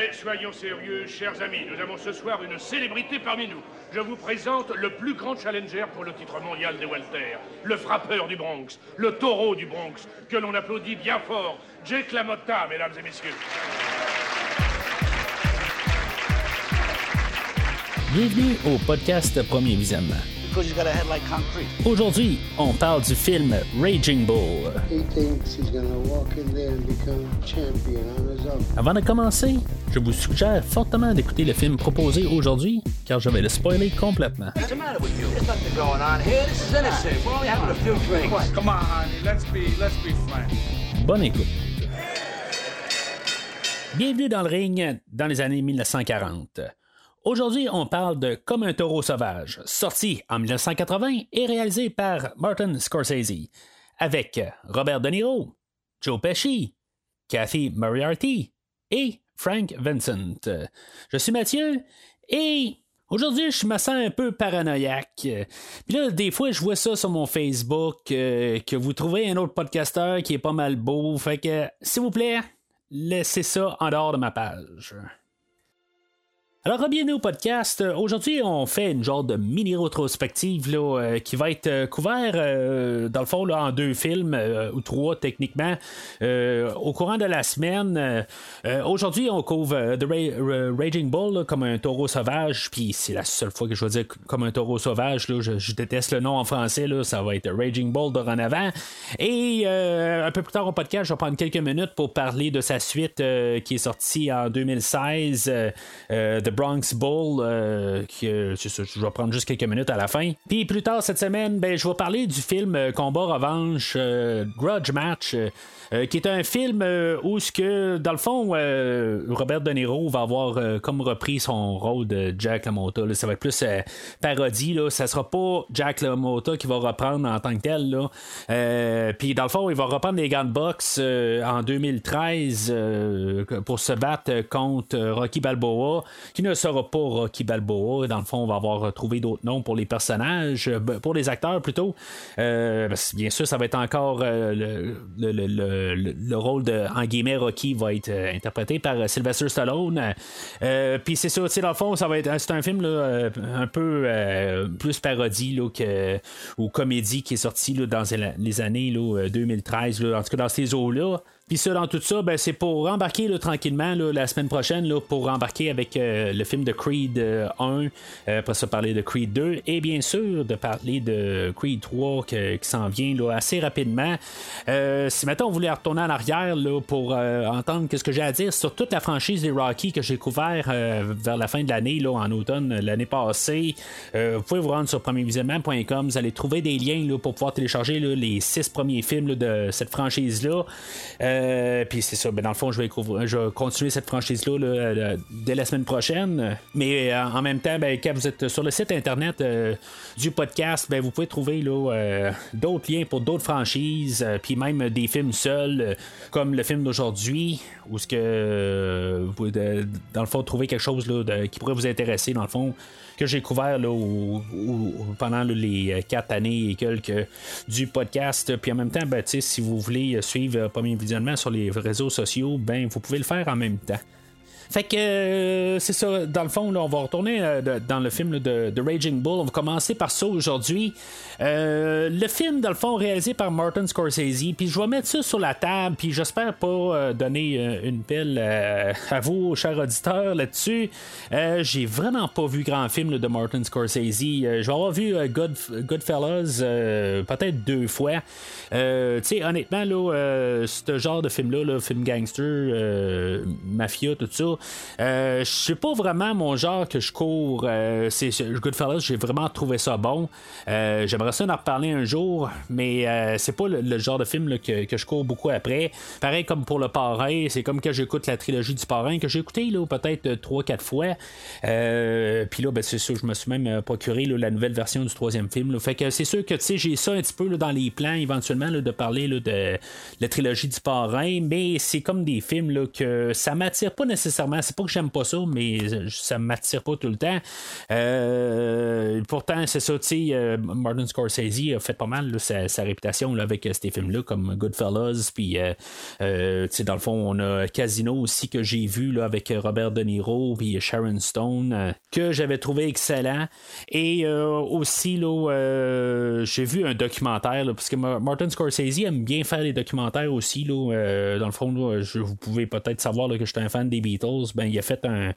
Mais soyons sérieux, chers amis, nous avons ce soir une célébrité parmi nous. Je vous présente le plus grand challenger pour le titre mondial des Walter, le frappeur du Bronx, le taureau du Bronx, que l'on applaudit bien fort, Jake LaMotta, mesdames et messieurs. Bienvenue au podcast Premier. Aujourd'hui, on parle du film Raging Bull. Avant de commencer, je vous suggère fortement d'écouter le film proposé aujourd'hui, car je vais le spoiler complètement. Bonne écoute. Bienvenue dans le ring dans les années 1940. Aujourd'hui, on parle de Comme un taureau sauvage, sorti en 1980 et réalisé par Martin Scorsese, avec Robert De Niro, Joe Pesci, Kathy Moriarty et Frank Vincent. Je suis Mathieu et Aujourd'hui, je me sens un peu paranoïaque. Puis là, des fois, je vois ça sur mon Facebook, euh, que vous trouvez un autre podcasteur qui est pas mal beau. Fait que, s'il vous plaît, laissez ça en dehors de ma page. Alors, bienvenue au podcast. Aujourd'hui, on fait une genre de mini rétrospective euh, qui va être euh, couvert, euh, dans le fond, là, en deux films, ou trois techniquement, au courant de la semaine. Aujourd'hui, on couvre The Raging Bull comme un taureau sauvage, puis c'est la seule fois que je vais dire comme un taureau sauvage. Je, déteste le nom en français, ça va être Raging Bull de avant. Et un peu plus tard au podcast, je vais prendre quelques minutes pour parler de sa suite qui est sortie en 2016. Bronx Bull, euh, euh, je vais prendre juste quelques minutes à la fin. Puis plus tard cette semaine, ben, je vais parler du film euh, Combat Revanche, Grudge Match. qui est un film où ce que dans le fond Robert De Niro va avoir comme repris son rôle de Jack LaMotta ça va être plus parodie là. ça sera pas Jack LaMotta qui va reprendre en tant que tel là. puis dans le fond il va reprendre les Gun Box en 2013 pour se battre contre Rocky Balboa qui ne sera pas Rocky Balboa. Dans le fond, on va avoir trouvé d'autres noms pour les personnages, euh, ben, pour les acteurs plutôt. Euh, bien sûr, ça va être encore euh, le, rôle de, en guillemets, Rocky va être interprété par Sylvester Stallone. Puis c'est ça, dans le fond, ça va être c'est un film un peu plus parodie que, ou comédie qui est sorti dans les années 2013, en tout cas dans ces eaux-là. Puis ça, dans tout ça, ben, c'est pour embarquer tranquillement la semaine prochaine, là, pour embarquer avec euh, le film de Creed 1, euh, euh, après ça parler de Creed 2, et bien sûr de parler de Creed 3 qui s'en vient assez rapidement. si maintenant on voulait retourner en arrière pour entendre ce que j'ai à dire sur toute la franchise des Rocky que j'ai couvert vers la fin de l'année, en automne l'année passée, vous pouvez vous rendre sur premiervisionnement.com, vous allez trouver des liens pour pouvoir télécharger les six premiers films de cette franchise-là. Euh, puis c'est ça, ben, dans le fond, je vais, je vais continuer cette franchise-là euh, dès la semaine prochaine. Mais euh, en même temps, ben, quand vous êtes sur le site internet du podcast, ben, vous pouvez trouver d'autres liens pour d'autres franchises, puis même des films seuls, comme le film d'aujourd'hui, où ce que vous pouvez, dans le fond, trouver quelque chose qui pourrait vous intéresser, dans le fond que j'ai couvert là, pendant les euh, quatre années et quelques du podcast. Puis en même temps, ben, si vous voulez suivre euh, Premier Visionnement sur les réseaux sociaux, ben, vous pouvez le faire en même temps. Fait que euh, c'est ça, dans le fond, on va retourner euh, dans le film de, Raging Bull. On va commencer par ça aujourd'hui. Euh, le film, dans le fond, réalisé par Martin Scorsese. Puis je vais mettre ça sur la table. Puis j'espère pas donner une pelle à vous, chers auditeurs, là-dessus. J'ai vraiment pas vu grand film de Martin Scorsese. je vais avoir vu Good, Goodfellas peut-être deux fois. tu sais, honnêtement, là, ce genre de film-là, film gangster, mafia, tout ça. Euh, sais pas vraiment mon genre que je cours. Euh, c'est Goodfellas, j'ai vraiment trouvé ça bon. Euh, j'aimerais ça en reparler un jour, mais c'est pas le, genre de film que, je cours beaucoup après. Pareil comme pour le parrain, c'est comme que j'écoute la trilogie du parrain que j'ai écouté peut-être 3-4 fois. Puis là, ben, c'est sûr, je me suis même procuré la nouvelle version du troisième film. Fait que c'est sûr que j'ai ça un petit peu dans les plans éventuellement de parler de la trilogie du parrain, mais c'est comme des films que ça m'attire pas nécessairement c'est pas que j'aime pas ça, mais ça m'attire pas tout le temps. pourtant, c'est ça, tu sais, Martin Scorsese a fait pas mal sa, réputation avec ces films-là, comme Goodfellas, puis, dans le fond, on a Casino aussi que j'ai vu là, avec Robert De Niro, puis Sharon Stone, que j'avais trouvé excellent. Et aussi, là, j'ai vu un documentaire, parce que Martin Scorsese aime bien faire des documentaires aussi. Là, euh, dans le fond, vous pouvez peut-être savoir que je suis un fan des Beatles. Ben, il a fait un,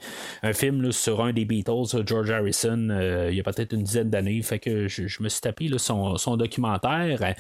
film sur un des Beatles, George Harrison, euh, il y a peut-être une dizaine d'années. Fait que je, me suis tapé son, documentaire.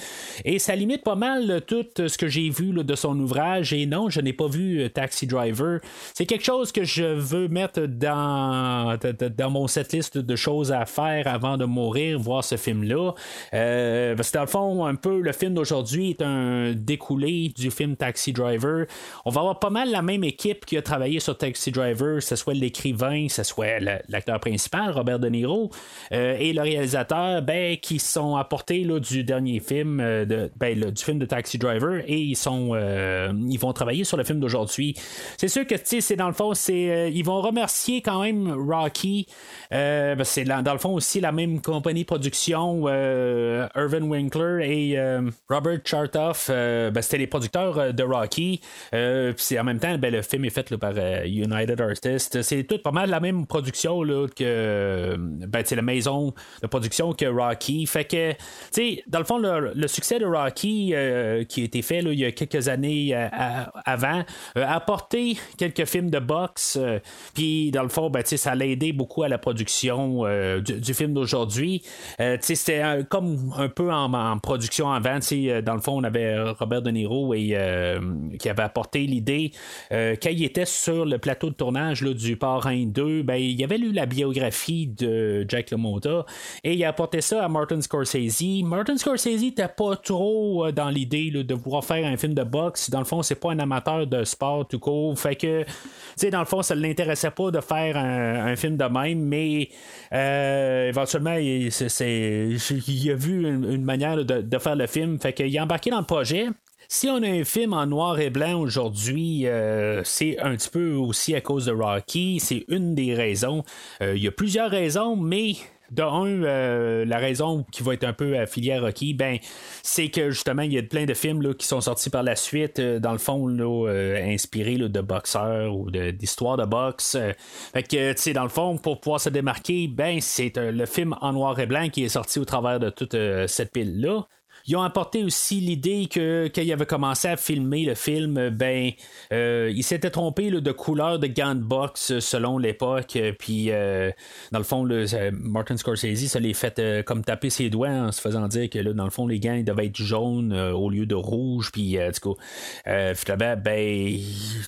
Et ça limite pas mal tout ce que j'ai vu de son ouvrage. Et non, je n'ai pas vu euh, Taxi Driver. C'est quelque chose que je veux mettre dans, dans mon setlist de choses à faire avant de mourir, voir ce film-là. parce que dans le fond, un peu, le film d'aujourd'hui est un découlé du film Taxi Driver. On va avoir pas mal la même équipe qui a travaillé sur Taxi Driver, ce soit l'écrivain, ce soit l'acteur principal, Robert De Niro, euh, et le réalisateur, ben, qui sont apportés là, du dernier film, euh, de, ben, du film de Taxi Driver, et ils sont euh, ils vont travailler sur le film d'aujourd'hui. C'est sûr que c'est dans le fond, c'est ils vont remercier quand même Rocky. c'est dans le fond aussi la même compagnie production, Irvin Winkler et Robert Chartoff. Ben, c'était les producteurs de Rocky. en même temps, ben, le film est fait par United Artists. C'est tout pas mal la même production là, que ben, la maison de production que Rocky. Fait que, dans le fond, le, succès de Rocky qui a été fait il y a quelques années avant a apporté quelques films de boxe. Puis dans le fond, ben, ça l'a aidé beaucoup à la production du, film d'aujourd'hui. C'était comme un peu en, production avant. Dans le fond, on avait Robert De Niro et, euh, qui avait apporté l'idée euh, quand il était sur le plateau de tournage là, du Parrain 2, ben, il avait lu la biographie de Jack LaMotta et il a apporté ça à Martin Scorsese. Martin Scorsese n'était pas trop euh, dans l'idée de vouloir faire un film de boxe. Dans le fond, c'est pas un amateur de sport tout court. Fait que, dans le fond, ça ne l'intéressait pas de faire un, film de même, mais éventuellement, il, a vu une, manière de, de, faire le film. Fait qu'il a embarqué dans le projet. Si on a un film en noir et blanc aujourd'hui, euh, c'est un petit peu aussi à cause de Rocky. C'est une des raisons. Euh, il y a plusieurs raisons, mais de un, euh, la raison qui va être un peu affiliée à Rocky, ben, c'est que justement, il y a plein de films qui sont sortis par la suite, dans le fond, inspirés de boxeurs ou d'histoires de, boxe. fait que, tu sais, dans le fond, pour pouvoir se démarquer, ben, c'est le film en noir et blanc qui est sorti au travers de toute cette pile-là. Ils ont apporté aussi l'idée que quand ils avaient commencé à filmer le film, ben euh, ils s'étaient trompés de couleur de gants de boxe selon l'époque. Puis euh, dans le fond, Martin Scorsese, ça les fait euh, comme taper ses doigts en se faisant dire que là, dans le fond, les gants devaient être jaunes au lieu de rouge. Puis du coup, finalement, ben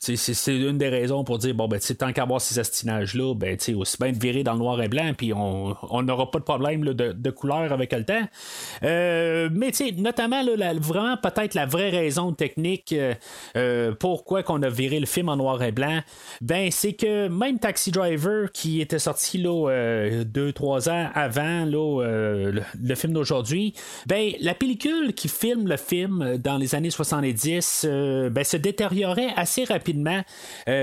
c'est une des raisons pour dire bon ben tant qu'à avoir ces astinages-là, ben aussi bien de virer dans le noir et blanc, puis on n'aura pas de problème de, de, couleur avec le temps. mais tu notamment, vraiment peut-être la vraie raison technique euh, euh, pourquoi qu'on a viré le film en noir et blanc, ben c'est que même Taxi Driver, qui était sorti là, euh, deux, trois ans avant le, film d'aujourd'hui, ben la pellicule qui filme le film dans les années 70 ben, se détériorait assez rapidement,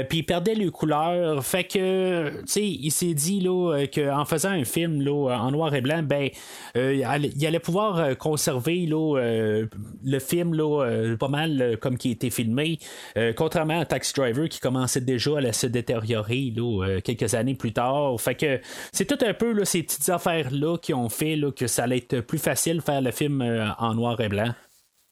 puis perdait les couleurs. Fait que, tu sais, il s'est dit là, qu'en faisant un film là, en noir et blanc, ben, il allait pouvoir conserver euh, le film, là, euh, pas mal euh, comme qui a été filmé, contrairement à Taxi Driver qui commençait déjà à se détériorer quelques années plus tard. Fait que c'est tout un peu ces petites affaires-là qui ont fait que ça allait être plus facile de faire le film en noir et blanc.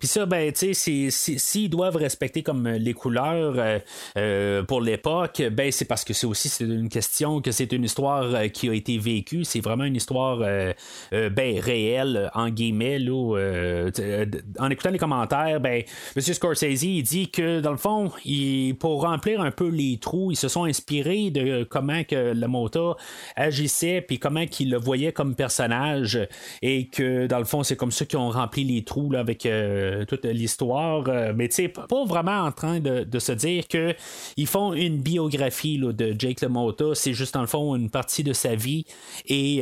Puis ça, ben, tu sais, s'ils doivent respecter comme euh, les couleurs euh, euh, pour l'époque, ben, c'est parce que c'est aussi c'est une question que c'est une histoire qui a été vécue. C'est vraiment une histoire ben, réelle, en guillemets. Là, en écoutant les commentaires, ben, M. Scorsese, il dit que, dans le fond, il, pour remplir un peu les trous, ils se sont inspirés de comment que le Mota agissait, puis comment qu'il le voyait comme personnage, et que, dans le fond, c'est comme ça qu'ils ont rempli les trous là, avec toute l'histoire, mais tu pas vraiment en train de, se dire que ils font une biographie de Jake LaMotta, c'est juste dans le fond une partie de sa vie et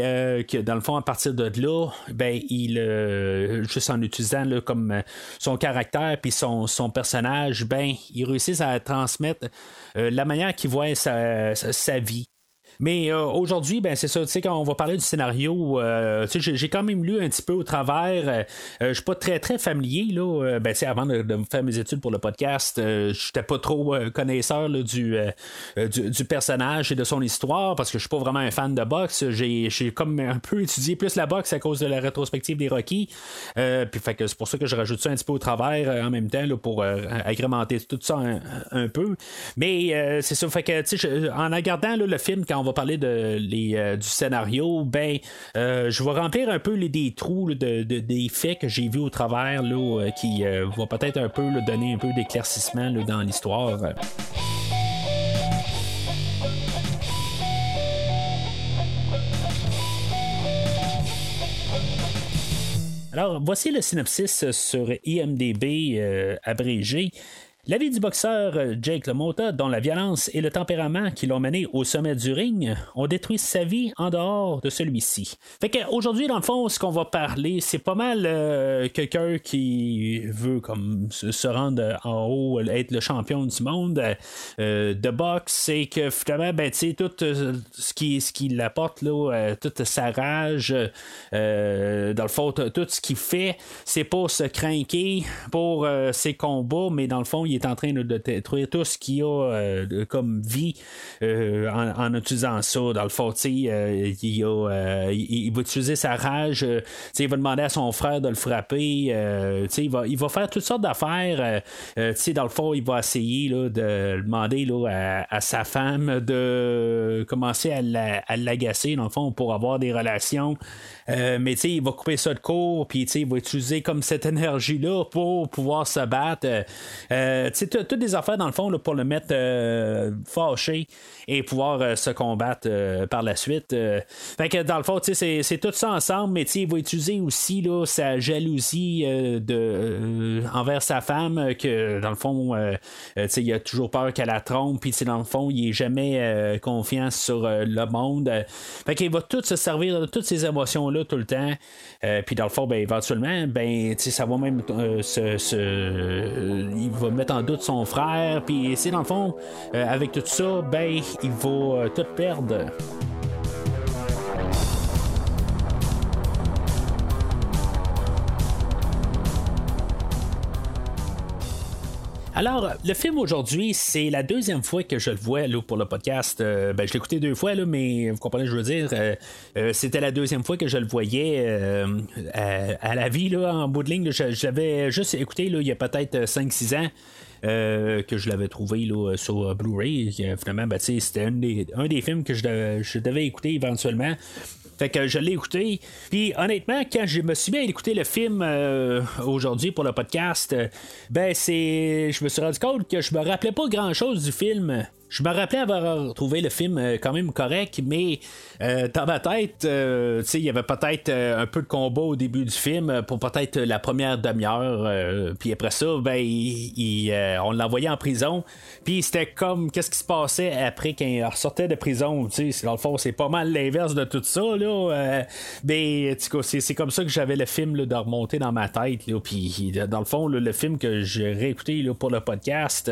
que dans le fond, à partir de là, ben, il, juste en utilisant comme son caractère puis son, son personnage, ben, ils réussissent à transmettre la manière qu'il voit sa vie. Mais euh, aujourd'hui, ben c'est ça, tu sais, quand on va parler du scénario, euh, j'ai quand même lu un petit peu au travers. Euh, je suis pas très très familier, là. ben, avant de, faire mes études pour le podcast, j'étais pas trop connaisseur du, du, personnage et de son histoire parce que je suis pas vraiment un fan de boxe. J'ai comme un peu étudié plus la boxe à cause de la rétrospective des Rocky. puis fait que c'est pour ça que je rajoute ça un petit peu au travers en même temps là, pour agrémenter tout ça un, peu. Mais c'est ça, fait que tu sais, en regardant le film quand on va parler de, les, euh, du scénario, ben, euh, je vais remplir un peu les, des trous de, des faits que j'ai vus au travers là, euh, qui va peut-être un peu donner un peu d'éclaircissement dans l'histoire. Alors, voici le synopsis sur IMDB abrégé. La vie du boxeur euh, Jake LaMotta, dont la violence et le tempérament qui l'ont mené au sommet du ring, ont détruit sa vie en dehors de celui-ci. Fait dans le fond, ce qu'on va parler, c'est pas mal euh, quelqu'un qui veut comme se, rendre en haut, être le champion du monde euh, de boxe, c'est que finalement, ben, tu sais, tout ce qui, ce qui l'apporte, là, toute sa rage, dans le fond, tout ce qu'il fait, c'est pour se craquer pour ses combats, mais dans le fond, il est en train de détruire tout ce qu'il y a euh, comme vie euh, en, utilisant ça. Dans le fond, euh, il, va utiliser sa rage. il va demander à son frère de le frapper. il, va, il va faire toutes sortes d'affaires. dans le fond, il va essayer de demander à, sa femme de commencer à l'agacer, dans le fond, pour avoir des relations. mais il va couper ça de court, puis il va utiliser comme cette énergie-là pour pouvoir se battre. Euh, toutes des affaires dans le fond pour le mettre euh, fâché et pouvoir euh, se combattre par la suite. fait que dans le fond, c'est tout ça ensemble, mais il va utiliser aussi là, sa jalousie de, envers sa femme, que dans le fond, il a toujours peur qu'elle la trompe, puis dans le fond, il est jamais confiant sur le monde. fait qu'il va tout se servir de toutes ces émotions-là tout le temps. puis dans le fond, ben, éventuellement, ben, ça va même se, il va mettre en doute son frère, puis c'est dans le fond, euh, avec tout ça, ben, il va euh, tout perdre. Alors, le film aujourd'hui, c'est la deuxième fois que je le vois là, pour le podcast. Euh, ben, je l'ai écouté deux fois, là, mais vous comprenez je veux dire. c'était la deuxième fois que je le voyais à, la vie, là, en bout de ligne. je, l'avais juste écouté là, il y a peut-être 5-6 ans. Euh, que je l'avais trouvé là, sur Blu-ray. Finalement, ben, c'était un des, un des films que je devais, écouter éventuellement. Fait que je l'ai écouté. Puis honnêtement, quand je me suis mis à écouter le film euh, aujourd'hui pour le podcast, ben c'est. Je me suis rendu compte que je me rappelais pas grand chose du film. Je me rappelais avoir trouvé le film euh, quand même correct, mais euh, dans ma tête, euh, il y avait peut-être un peu de combat au début du film pour peut-être la première demi-heure. puis après ça, ben, on l'envoyait en prison. Puis c'était comme qu'est-ce qui se passait après qu'il ressortait de prison. Dans le fond, c'est pas mal l'inverse de tout ça. Là, mais c'est, comme ça que j'avais le film de remonter dans ma tête. Puis dans le fond, le film que j'ai réécouté pour le podcast,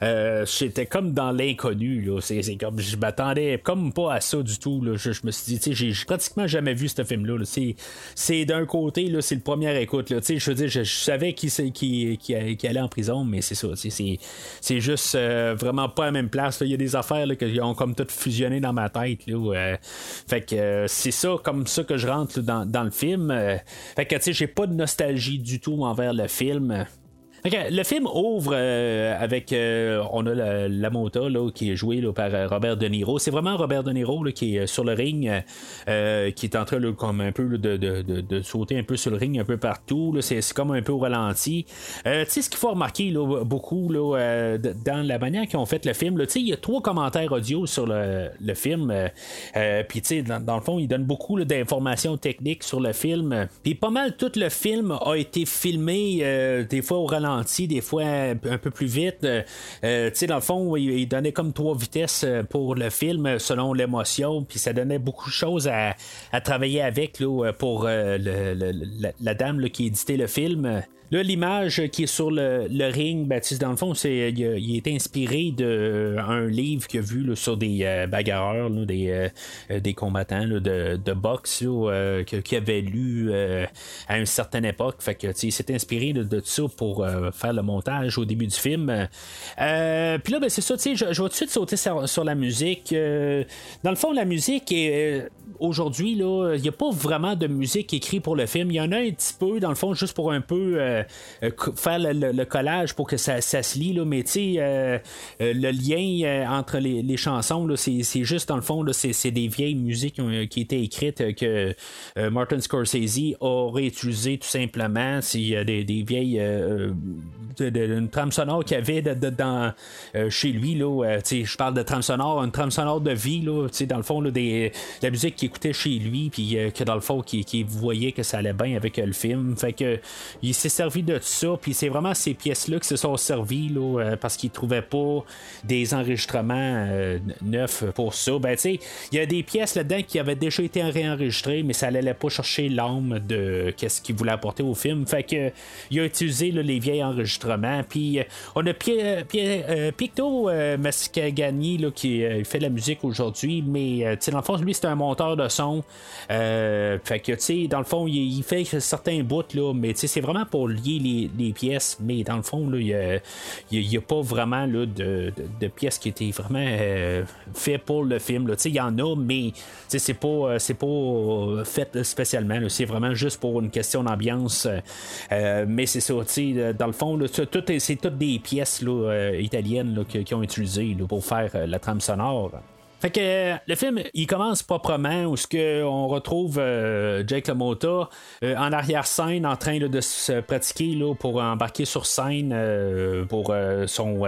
j'étais comme dans les inconnu. C'est, comme, je m'attendais comme pas à ça du tout. Là. Je, me suis dit, j'ai pratiquement jamais vu ce film-là. C'est, c'est d'un côté, là, c'est le premier écoute. Là. Je veux dire, je, savais qui, qui, qui, qui, allait en prison, mais c'est ça. C'est, c'est juste euh, vraiment pas à la même place. Il y a des affaires là, qui ont comme tout fusionné dans ma tête. Là, euh. fait que euh, c'est ça, comme ça que je rentre dans, dans, le film. fait que tu sais, j'ai pas de nostalgie du tout envers le film. Le film ouvre euh, avec. Euh, on a la, la mota qui est jouée par euh, Robert De Niro. C'est vraiment Robert De Niro qui est sur le ring, qui est en train comme un peu de, sauter un peu sur le ring un peu partout. C'est, comme un peu au ralenti. tu sais, ce qu'il faut remarquer beaucoup dans la manière qu'ils ont fait le film, il y a trois commentaires audio sur le, film. Puis, sais, dans, le fond, il donne beaucoup d'informations techniques sur le film. Puis, pas mal tout le film a été filmé des fois au ralenti des fois un peu plus vite. Euh, euh, tu sais, dans le fond, il, donnait comme trois vitesses euh, pour le film selon l'émotion, puis ça donnait beaucoup de choses à, travailler avec là, pour la, dame qui éditait le film. Là, l'image qui est sur le, ring, Baptiste, dans le fond, c'est, il, est inspiré d'un euh, livre qu'il a vu sur des euh, bagarreurs, des, euh, des combattants de, de, boxe qu'il avait lu à une certaine époque. Fait que il s'est inspiré de, de, ça pour faire le montage au début du film. Puis là, ben, c'est ça, je, je vais tout de suite sauter sur, la musique. dans le fond, la musique est aujourd'hui, il n'y a pas vraiment de musique écrite pour le film. Il y en a un petit peu, dans le fond, juste pour un peu euh, euh, faire le, collage pour que ça, se lit. Là, mais tu sais, euh, le lien entre les, chansons, c'est juste dans le fond, c'est des vieilles musiques qui, étaient écrites que Martin Scorsese aurait utilisé tout simplement. Y a des, vieilles. une trame sonore qu'il y avait dans, chez lui. Là, je parle de trame sonore, une trame sonore de vie. Là, dans le fond, des, la musique qui écoutait chez lui, puis que dans le fond, qui, voyait que ça allait bien avec le film. Fait que il s'est servi de ça, puis c'est vraiment ces pièces-là qui se sont servies là, euh, parce qu'ils trouvaient pas des enregistrements euh, neufs pour ça. Ben, tu sais, il y a des pièces là-dedans qui avaient déjà été réenregistrées, mais ça n'allait pas chercher l'âme de qu'est-ce qu'il voulait apporter au film. Fait que il a utilisé les vieilles enregistrements. Puis euh, on a Picto Mascagani là, qui fait la musique aujourd'hui, mais dans le fond, lui, c'est un monteur de son. fait que, tu sais, dans le fond, il, fait certains bouts, là, mais tu sais, c'est vraiment pour lier les, pièces, mais dans le fond, il n'y a, pas vraiment là, de, pièces qui étaient vraiment euh, faites pour le film. Il y en a, mais c'est pas, euh, c'est pas euh, fait spécialement. C'est vraiment juste pour une question d'ambiance. mais c'est ça, dans le fond, c'est toutes des pièces italiennes qui, ont utilisé pour faire la trame sonore. Fait que le film, il commence proprement où ce que on retrouve euh, Jake LaMotta euh, en arrière-scène en train de se pratiquer là, pour embarquer sur scène euh, pour son,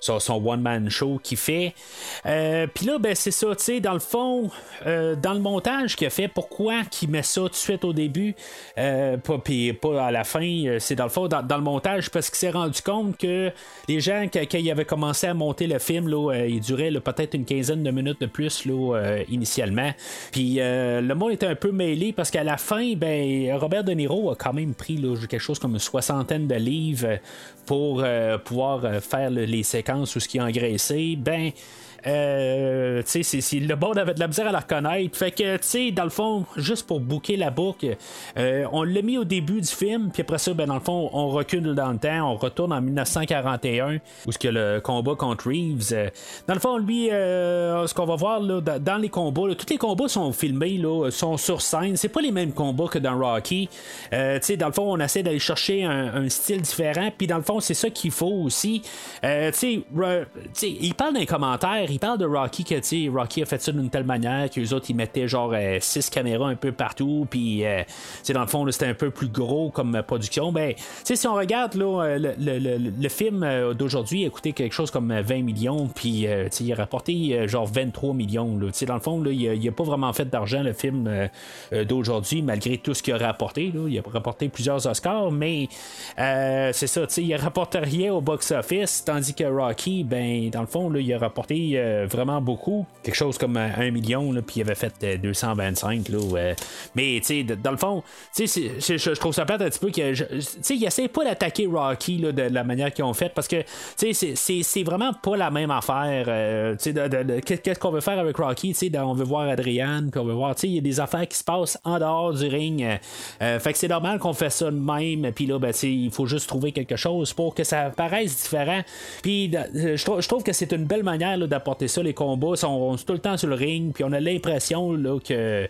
son, one-man show qu'il fait. Puis là, ben c'est ça, tu sais, dans le fond, dans le montage qu'il a fait, pourquoi qu'il met ça tout de suite au début, puis pas à la fin, c'est dans le fond, dans, le montage, parce qu'il s'est rendu compte que les gens, quand, ils avaient commencé à monter le film, là, il durait peut-être une quinzaine de minutes de plus là, euh, initialement. Puis euh, le monde était un peu mêlé parce qu'à la fin, ben, Robert De Niro a quand même pris quelque chose comme une soixantaine de livres pour euh, pouvoir faire les séquences ou ce qui est engraissé. Ben, euh, tu sais, le monde avait de la misère à la reconnaître. Fait que, tu sais, dans le fond, juste pour bouquer la boucle, euh, on l'a mis au début du film, puis après ça, ben, dans le fond, on recule dans le temps, on retourne en 1941, où ce que le combat contre Reeves. Euh, dans le fond, lui, ce qu'on va voir là, dans les combats, tous les combats sont filmés, là, sont sur scène. C'est pas les mêmes combats que dans Rocky. tu sais, dans le fond, on essaie d'aller chercher un, style différent, puis dans le fond, c'est ça qu'il faut aussi. tu sais, il parle d'un commentaire il parle de Rocky que Rocky a fait ça d'une telle manière que les autres ils mettaient genre 6 euh, caméras un peu partout, puis euh, dans le fond c'était un peu plus gros comme production. Ben, si on regarde euh, le, film d'aujourd'hui, il a coûté quelque chose comme 20 millions, puis il a rapporté genre 23 millions. Là, dans le fond, là, il, a, pas vraiment fait d'argent le film d'aujourd'hui, malgré tout ce qu'il a rapporté. Il a rapporté plusieurs Oscars, mais c'est ça, il a rapporté rien au box-office, tandis que Rocky, ben, dans le fond, il a rapporté euh, vraiment beaucoup. Quelque chose comme un million, puis il avait fait 225. Euh, là, mais dans le fond, je trouve ça plate un petit peu que. Il essaie pas d'attaquer Rocky de la manière qu'ils ont fait parce que c'est vraiment pas la même affaire. Euh, qu'est-ce qu'on veut faire avec Rocky? On veut voir Adrian, puis on veut voir. Il y a des affaires qui se passent en dehors du ring. fait que c'est normal qu'on fait ça de même. Puis là, ben, il faut juste trouver quelque chose pour que ça paraisse différent. Puis je, trouve que c'est une belle manière d'apporter ça, les combats. sont, tout le temps sur le ring, puis on a l'impression que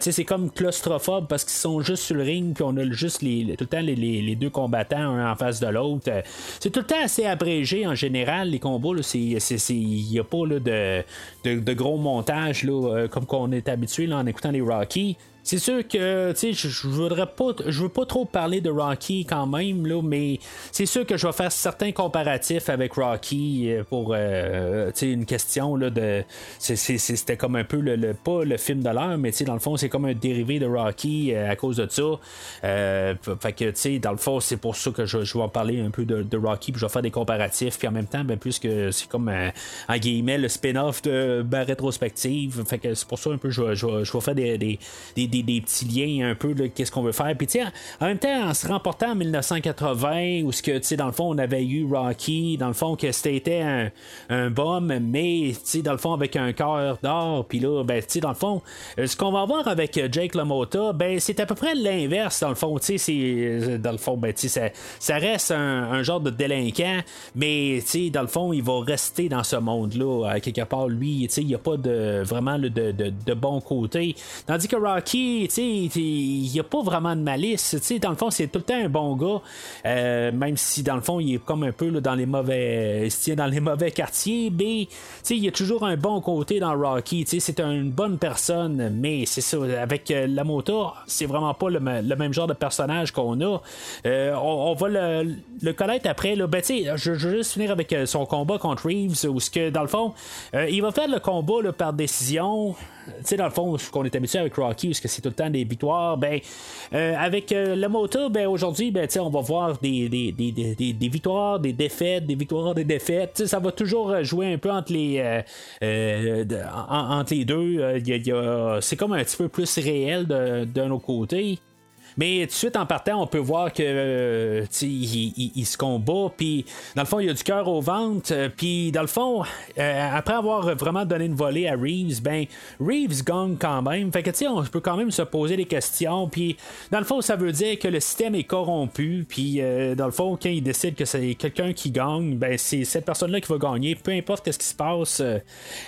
c'est comme claustrophobe parce qu'ils sont juste sur le ring, puis on a juste les, tout le temps les, deux combattants un en face de l'autre. c'est tout le temps assez abrégé en général, les combats. Il n'y a pas de, de, gros montages là, comme qu'on est habitué en écoutant les Rocky. C'est sûr que, tu sais, je, voudrais pas, je veux pas trop parler de Rocky quand même, là, mais c'est sûr que je vais faire certains comparatifs avec Rocky euh, pour, euh, une question là de, c'était comme un peu le, pas le film de l'heure, mais dans le fond, c'est comme un dérivé de Rocky euh, à cause de ça. fait que, tu sais, dans le fond, c'est pour ça que je, vais en parler un peu de, Rocky, puis je vais faire des comparatifs, puis en même temps, ben puisque c'est comme en guillemets le spin-off de ben, rétrospective, fait que c'est pour ça un peu je, je, vais faire des, des des, petits liens un peu de qu'est-ce qu'on veut faire. Puis tiens, en même temps, en se remportant en 1980, où ce que, tu dans le fond, on avait eu Rocky, dans le fond, que c'était un, un mais, tu dans le fond, avec un cœur d'or, puis là, ben, tu sais, dans le fond, euh, ce qu'on va voir avec euh, Jake LaMotta, ben, c'est à peu près l'inverse, dans le fond, tu sais, c'est, euh, dans le fond, ben, tu sais, ça, reste un, genre de délinquant, mais, tu sais, dans le fond, il va rester dans ce monde-là, quelque part, lui, tu sais, il n'y a pas de, vraiment de, de bon côté. Tandis que Rocky, il n'y a pas vraiment de malice. dans le fond, c'est tout le temps un bon gars. Euh, même si dans le fond, il est comme un peu dans les mauvais. dans les mauvais quartiers. Mais il y a toujours un bon côté dans Rocky. C'est une bonne personne. Mais c'est ça. Avec euh, la moto, c'est vraiment pas le, même genre de personnage qu'on a. Euh, on, va le, connaître après. Là. Ben, je, veux juste finir avec son combat contre Reeves. Où ce que dans le fond, il va faire le combat par décision. dans le fond, qu'on est habitué avec Rocky, que c'est tout le temps des victoires. Ben, euh, avec euh, le moteur, ben, aujourd'hui, ben, on va voir des, des, des, des, victoires, des défaites, des victoires, des défaites. ça va toujours jouer un peu entre les, euh, entre les deux. c'est comme un petit peu plus réel d'un autre côté. Mais tout de suite en partant, on peut voir que euh, il, se combat, puis dans le fond, il a du cœur au ventre, euh, puis dans le fond, euh, après avoir vraiment donné une volée à Reeves, ben Reeves gagne quand même. Fait que tu sais, on peut quand même se poser des questions, puis dans le fond, ça veut dire que le système est corrompu, puis dans le fond, quand il décide que c'est quelqu'un qui gagne, ben c'est cette personne-là qui va gagner, peu importe ce qui se passe.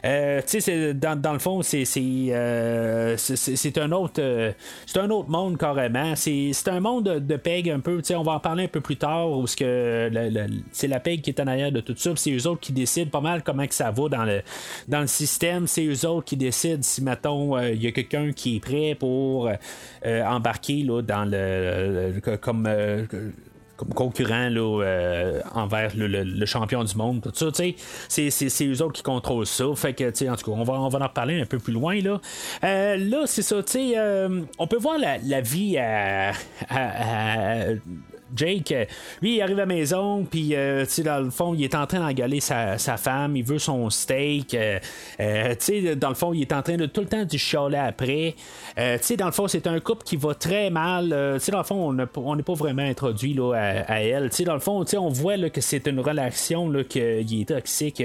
tu sais, dans, dans, le fond, c'est c'est un autre c'est un autre monde carrément c'est un monde de, PEG un peu. On va en parler un peu plus tard où c'est la PEG qui est en arrière de tout ça. C'est eux autres qui décident pas mal comment que ça va dans le, dans le système. C'est eux autres qui décident si, mettons, euh, il y a quelqu'un qui est prêt pour euh, embarquer là, dans le, comme comme concurrent là, euh, envers le, champion du monde. Tout ça, c'est, c'est, eux autres qui contrôlent ça. Fait que, en tout cas, on va, on va en reparler un peu plus loin. Là, euh, là c'est ça. Euh, on peut voir la, vie à Jake, euh, lui, il arrive à la maison, puis, euh, tu sais, dans le fond, il est en train d'engueuler sa, sa, femme, il veut son steak. Euh, tu sais, dans le fond, il est en train de tout le temps du chialer après. tu sais, dans le fond, c'est un couple qui va très mal. tu sais, dans le fond, on n'est pas vraiment introduit là, à, elle. Tu sais, dans le fond, tu sais, on voit que c'est une relation là, qui est toxique,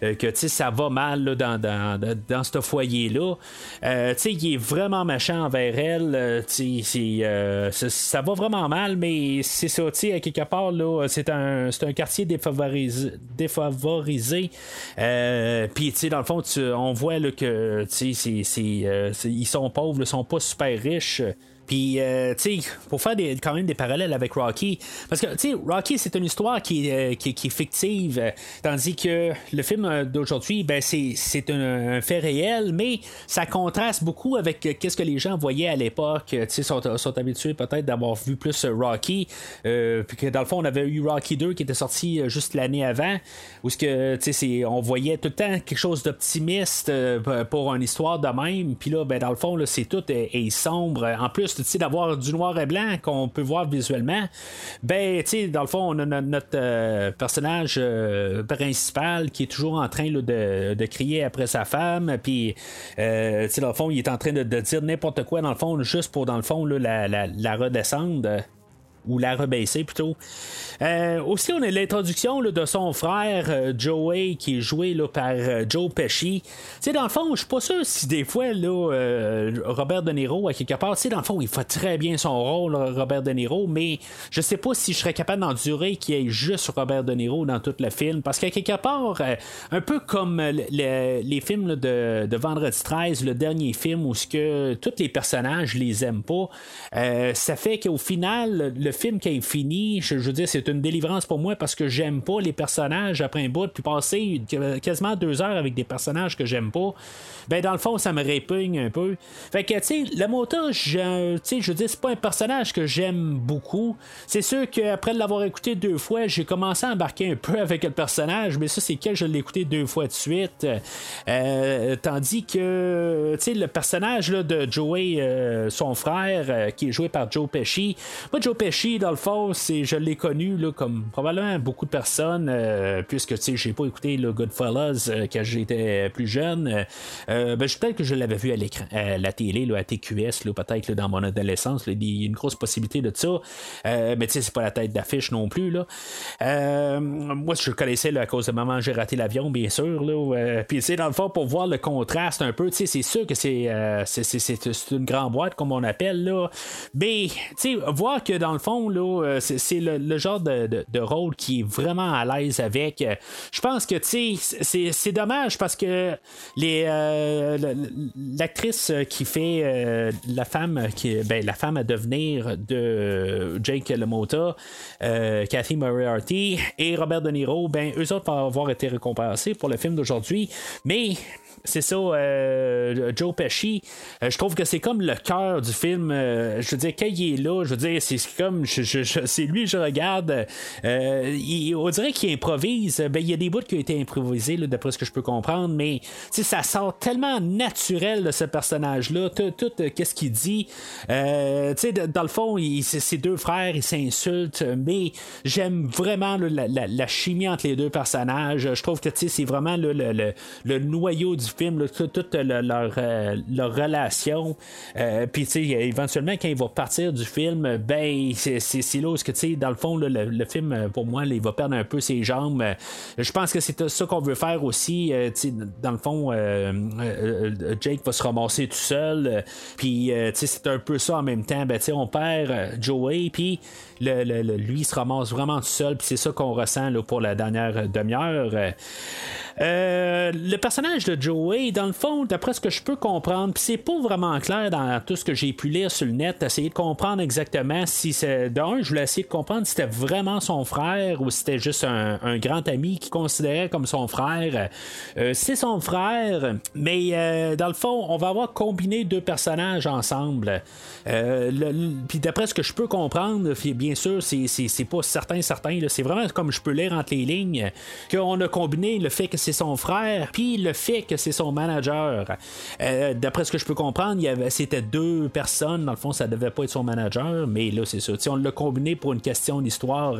que, tu sais, ça va mal dans, dans, dans, ce foyer-là. tu sais, il est vraiment méchant envers elle. tu sais, ça va vraiment mal, mais c'est ça, tu sais, quelque part, là, c'est un, c'est un quartier défavorisé. défavorisé. Euh, Puis, tu sais, dans le fond, on voit là, que, tu sais, euh, ils sont pauvres, ils sont pas super riches. Puis, euh, tu sais, pour faire des, quand même des parallèles avec Rocky, parce que, tu sais, Rocky, c'est une histoire qui, euh, qui, est fictive, euh, tandis que le film d'aujourd'hui, ben, c'est, c'est un, fait réel, mais ça contraste beaucoup avec qu'est-ce que les gens voyaient à l'époque. Tu sais, sont, sont habitués peut-être d'avoir vu plus Rocky, puis que dans le fond, on avait eu Rocky 2 qui était sorti juste l'année avant, où ce que, tu sais, on voyait tout le temps quelque chose d'optimiste pour une histoire de même, puis là, ben, dans le fond, c'est tout est sombre. En plus, d'avoir du noir et blanc qu'on peut voir visuellement, ben, tu dans le fond, on a notre, euh, personnage euh, principal qui est toujours en train de, crier après sa femme, puis, euh, dans le fond, il est en train de, dire n'importe quoi, dans le fond, juste pour, dans le fond, la, redescendre. Ou la rebaisser plutôt. Euh, aussi, on a l'introduction de son frère euh, Joey qui est joué là, par euh, Joe Pesci. sais dans le fond, je suis pas sûr si des fois Robert De Niro, à quelque part, dans le fond, il fait très bien son rôle, Robert De Niro, mais je sais pas si je serais capable d'endurer qu'il y ait juste Robert De Niro dans tout le film. Parce qu'à quelque part, un peu comme les films de, Vendredi 13, le dernier film où que tous les personnages les aiment pas, ça fait qu'au final, film qui est fini, je, veux dire, c'est une délivrance pour moi parce que j'aime pas les personnages après un bout, puis passer quasiment deux heures avec des personnages que j'aime pas, ben dans le fond, ça me répugne un peu. Fait que, tu sais, le moteur, je, je veux dire, c'est pas un personnage que j'aime beaucoup. C'est sûr qu'après l'avoir écouté deux fois, j'ai commencé à embarquer un peu avec le personnage, mais ça, c'est que je l'ai écouté deux fois de suite. Euh, tandis que, tu sais, le personnage là, de Joey, euh, son frère, euh, qui est joué par Joe Pesci, moi, Joe Pesci, dans le fond, c'est, je l'ai connu là, comme probablement beaucoup de personnes, euh, puisque j'ai pas écouté le Goodfellas euh, quand j'étais plus jeune. Euh, ben, peut-être que je l'avais vu à l'écran, à la télé, là, à TQS, peut-être dans mon adolescence. il y a une grosse possibilité de ça. mais tu sais, c'est pas la tête d'affiche non plus. Là. moi, je le connaissais à cause de Maman, j'ai raté l'avion, bien sûr. Puis tu dans le fond, pour voir le contraste un peu, c'est sûr que c'est, c'est, c'est, une grande boîte, comme on appelle. Là. Mais, voir que dans le fond, euh, c'est le, genre de, rôle qui est vraiment à l'aise avec. Je pense que c'est dommage parce que euh, l'actrice qui fait euh, la femme qui ben, la femme à devenir de Jake LaMotta, Kathy Moriarty et Robert De Niro, ben eux autres vont avoir été récompensés pour le film d'aujourd'hui, mais c'est ça, euh, Joe Pesci. Euh, je trouve que c'est comme le cœur du film. Euh, je veux dire, quand il est là, je veux dire, c'est comme. c'est lui, je regarde. on dirait qu'il improvise. Ben, il y a des bouts qui ont été improvisés, d'après ce que je peux comprendre, mais ça sort tellement naturel de ce personnage-là. Tout, qu'est-ce qu'il dit. dans le fond, ses deux frères, ils s'insultent, mais j'aime vraiment la, chimie entre les deux personnages. Je trouve que c'est vraiment le, le noyau du film, toute leur, euh, leur, relation. Euh, puis, tu sais, éventuellement, quand il va partir du film, ben, c'est là où, tu sais, dans le fond, le, film, pour moi, il va perdre un peu ses jambes. Je pense que c'est ça qu'on veut faire aussi. Euh, tu sais, dans le fond, Jake va se ramasser tout seul. Puis, tu sais, c'est un peu ça en même temps. Ben, tu sais, on perd Joey, puis lui, se ramasse vraiment seul. Puis, c'est ça qu'on ressent pour la dernière demi-heure. Euh, le personnage de Joey, dans le fond, d'après ce que je peux comprendre, puis c'est pas vraiment clair dans tout ce que j'ai pu lire sur le net, essayer de comprendre exactement si c'est. D'un, je voulais essayer de comprendre si c'était vraiment son frère ou si c'était juste un, grand ami qui considérait comme son frère. Euh, c'est son frère, mais euh, dans le fond, on va avoir combiné deux personnages ensemble. puis d'après ce que je peux comprendre, bien sûr, c'est pas certain, certain. C'est vraiment comme je peux lire entre les lignes qu'on a combiné le fait que c'est son frère, puis le fait que c'est son manager. Euh, d'après ce que je peux comprendre, c'était deux personnes. Dans le fond, ça devait pas être son manager, mais là, c'est ça. on l'a combiné pour une question d'histoire.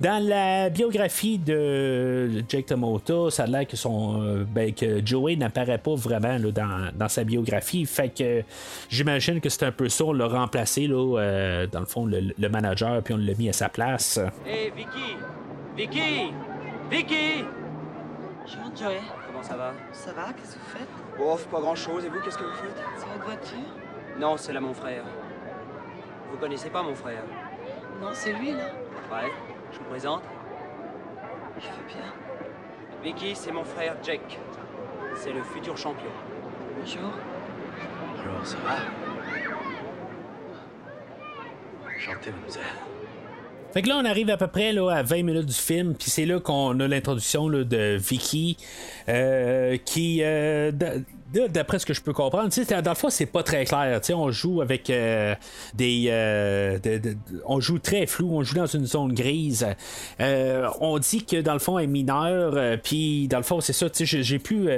Dans la biographie de Jake Tomoto, ça a l'air que son euh, ben, que Joey n'apparaît pas vraiment dans, sa biographie. Fait que j'imagine que c'est un peu ça. On l'a remplacé, euh, dans le fond, le, manager, puis on l'a mis à sa place. Hey, Vicky! Vicky! Vicky! Bonjour, Joey. Comment ça va? Ça va, qu'est-ce que vous faites? Oh, pas grand-chose. Et vous, qu'est-ce que vous faites? C'est votre voiture? Non, c'est là mon frère. Vous connaissez pas mon frère? Non, c'est lui, là. Ouais, je vous présente. Je veux bien. Vicky, c'est mon frère Jake. C'est le futur champion. Bonjour. Alors, ça va? Chantez, mademoiselle. Fait que là, on arrive à peu près là, à 20 minutes du film, puis c'est là qu'on a l'introduction de Vicky, euh, qui, euh, d'après ce que je peux comprendre, dans le fond, c'est pas très clair. On joue avec euh, des. Euh, on joue très flou, on joue dans une zone grise. Euh, on dit que dans le fond, elle est mineure, puis dans le fond, c'est ça. J'ai pu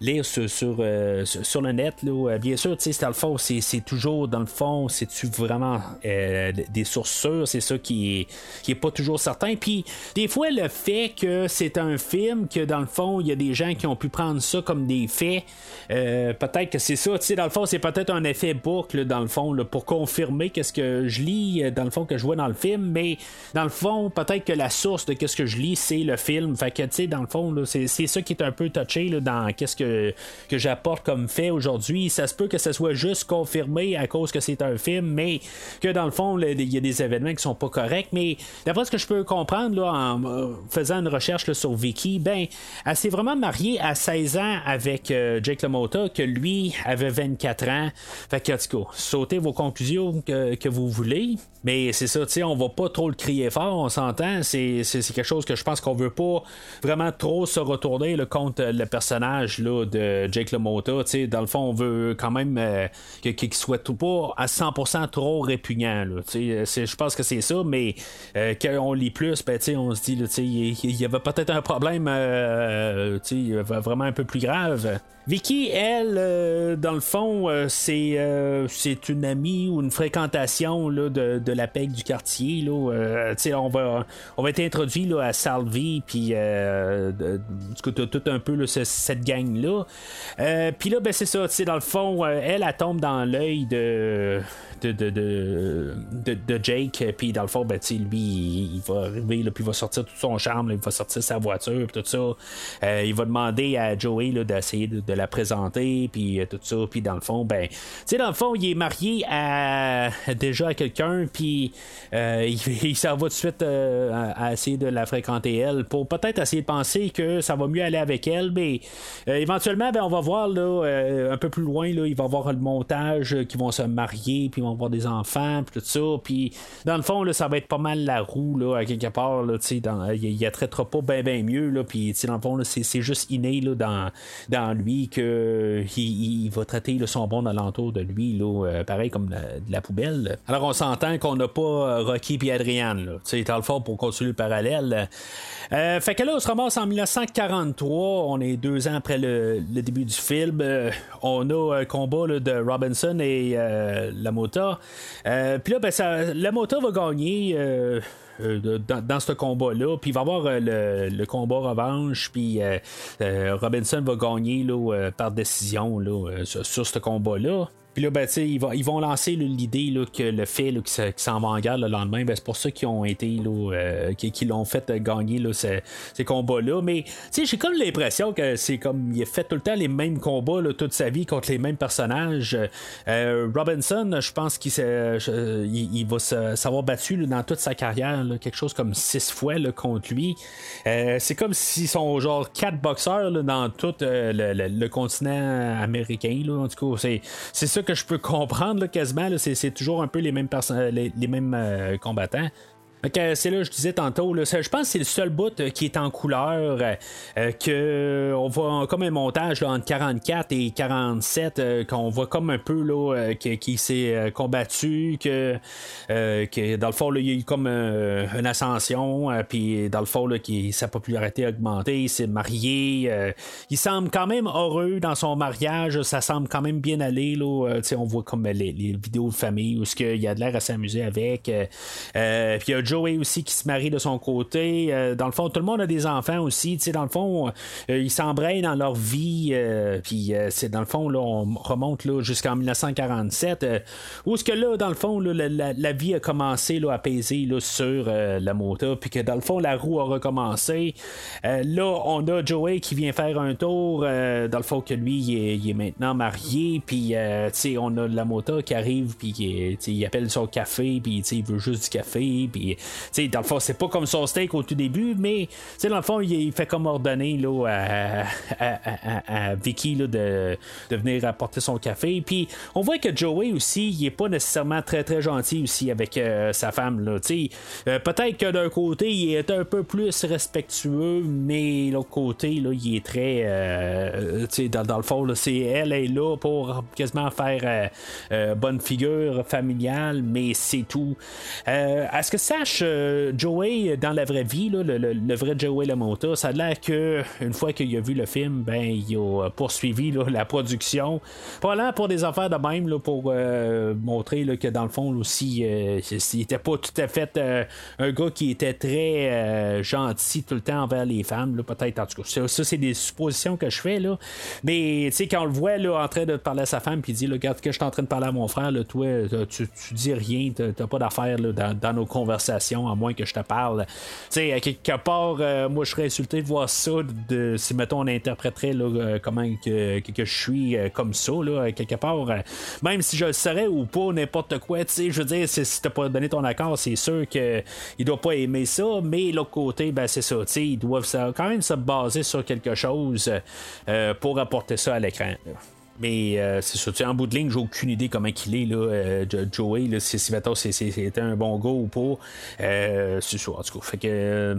lire sur, sur, le net. Là, bien sûr, dans le fond, c'est toujours dans le fond, c'est-tu vraiment des sources sûres, c'est ça qui est, qui est pas toujours certain. Puis des fois, le fait que c'est un film, que dans le fond, il y a des gens qui ont pu prendre ça comme des faits. Peut-être que c'est ça. Dans le fond, c'est peut-être un effet boucle, dans le fond, pour confirmer qu'est-ce que je lis, dans le fond, que je vois dans le film. Mais dans le fond, peut-être que la source de qu'est-ce que je lis, c'est le film. Fait que, tu sais, dans le fond, c'est, ça qui est un peu touché dans qu'est-ce que, que j'apporte comme fait aujourd'hui. Ça se peut que ce soit juste confirmé à cause que c'est un film, mais que dans le fond, il y a des événements qui sont pas corrects. Mais d'après ce que je peux comprendre en euh, faisant une recherche sur Vicky, ben, elle s'est vraiment mariée à 16 ans avec euh, Jake LaMotta, que lui avait 24 ans. Fait que, sautez vos conclusions que, que vous voulez. Mais c'est ça, tu sais, on va pas trop le crier fort, on s'entend. C'est, quelque chose que je pense qu'on veut pas vraiment trop se retourner contre le personnage là, de Jake LaMotta. Tu sais, dans le fond, on veut quand même euh, qu'il soit tout pas à 100% trop répugnant. Tu sais, je pense que c'est ça, mais euh, quand on lit plus, ben, tu sais, on se dit, tu sais, il y, avait peut-être un problème euh, tu sais, vraiment un peu plus grave. Vicky, elle, euh, dans le fond, euh, c'est euh, c'est une amie ou une fréquentation là, de, de, la PEC du quartier. Là, on, va, on va être introduit là, à Salvi, puis tout un peu là, cette gang-là. puis là, ben, c'est ça, dans le fond, elle, elle tombe dans l'œil de de, de, de, Jake. Puis dans le fond, ben, lui, il, va arriver, puis il va sortir tout son charme, il va sortir sa voiture, tout ça. Il va demander à Joey d'essayer de, la présenter, puis euh, tout ça. Puis dans le fond, ben, tu sais, dans le fond, il est marié à déjà à quelqu'un, puis euh, il, s'en va tout de suite à, essayer de la fréquenter elle pour peut-être essayer de penser que ça va mieux aller avec elle, mais éventuellement, ben, on va voir là, un peu plus loin, là, il va y avoir le montage qui vont se marier, puis vont avoir des enfants, puis tout ça. Puis dans le fond, là, ça va être pas mal la roue, là, à quelque part. Là, dans, il, il traitera pas bien ben mieux. Là, puis dans le fond, c'est juste inné là, dans, dans lui que il, va traiter là, son bon alentour de lui, là, euh, pareil comme de la poubelle. Alors on s'entend qu'on n'a pas euh, Rocky et Adrienne. Là, dans le fond, pour continuer le parallèle. Euh, fait que là, on se ramasse en 1943. On est deux ans après le, début du film. on a un combat de Robinson et la euh, puis là, ben, ça, la moto va gagner. Euh, euh, dans, ce combat-là. Puis il va y avoir le, combat revanche, puis Robinson va gagner là, par décision là, sur ce combat-là. Puis là, ben, ils, ils vont lancer l'idée que le fait qu'ils s'en vont en garde le lendemain, ben, c'est pour ça qu'ils ont été, euh, qui, l'ont fait gagner là, ces, combats-là. Mais j'ai comme l'impression que c'est comme il a fait tout le temps les mêmes combats toute sa vie contre les mêmes personnages. Euh, Robinson, je pense qu'il il, va s'avoir battu dans toute sa carrière, quelque chose comme six fois contre lui. Euh, c'est comme s'ils sont genre quatre boxeurs dans tout le, continent américain. en tout cas, c'est ça que je peux comprendre quasiment. c'est, toujours un peu les mêmes, les, les mêmes euh, combattants c'est là, je disais tantôt, là, je pense que c'est le seul bout euh, qui est en couleur, euh, euh, que on voit comme un montage là, entre 44 et 47, qu'on voit comme un peu là, qui, s'est combattu, que, que dans le fond, il y a eu comme une ascension, puis dans le fond, qui, sa popularité a augmenté, il s'est marié, il semble quand même heureux dans son mariage, ça semble quand même bien aller, là, on voit comme les, vidéos de famille où il y a de l'air à s'amuser avec, puis il y a Joey aussi qui se marie de son côté. Euh, dans le fond, tout le monde a des enfants aussi. dans le fond, euh, ils s'embrayent dans leur vie. Euh, puis c'est dans le fond, là, on remonte là, jusqu'en 1947. où est-ce que là, dans le fond, la, vie a commencé là, à peser là, sur la moto. Puis que dans le fond, la roue a recommencé. là, on a Joey qui vient faire un tour. dans le fond, que lui, il est, maintenant marié. Puis on a la moto qui arrive. Puis il appelle son café. Puis il veut juste du café. Puis dans le fond, c'est pas comme son steak au tout début, mais dans le fond, il, fait comme ordonner là, à, Vicky de, venir apporter son café. Puis on voit que Joey aussi, il est pas nécessairement très très gentil aussi avec euh, sa femme. Euh, peut-être que d'un côté, il est un peu plus respectueux, mais l'autre côté, là, il est très. Euh, dans, dans, le fond, c'est elle est là pour quasiment faire bonne figure familiale, mais c'est tout. Est-ce que ça euh, Joey, dans la vraie vie, le, vrai Joey Lamonta, ça a l'air que une fois qu'il a vu le film, ben, il a poursuivi la production. Probablement pour des affaires de même, là, pour euh, montrer que dans le fond, aussi, euh, il était pas tout à fait un gars qui était très gentil tout le temps envers les femmes, peut-être. En tout cas, ça, c'est des suppositions que je fais. Là. Mais tu sais, quand on le voit là, en train de parler à sa femme, puis il dit Regarde, que je suis en train de parler à mon frère, là, toi, tu, tu dis rien, t'as pas d'affaires dans, nos conversations, à moins que je te parle. Tu sais, quelque part, euh, moi, je serais insulté de voir ça, de, si, mettons, on interpréterait là, euh, comment que, que, je suis euh, comme ça, là, quelque part, même si je le serais ou pas, n'importe quoi, tu sais, je veux dire, si t'as pas donné ton accord, c'est sûr qu'il doit pas aimer ça, mais l'autre côté, ben, c'est ça, tu sais, ils doivent quand même se baser sur quelque chose pour apporter ça à l'écran. Mais euh, c'est sûr, en bout de ligne, j'ai aucune idée comment il est, là, euh, Joey, là, si, si c'était un bon gars ou pas. Euh, c'est sûr, en tout cas. Fait que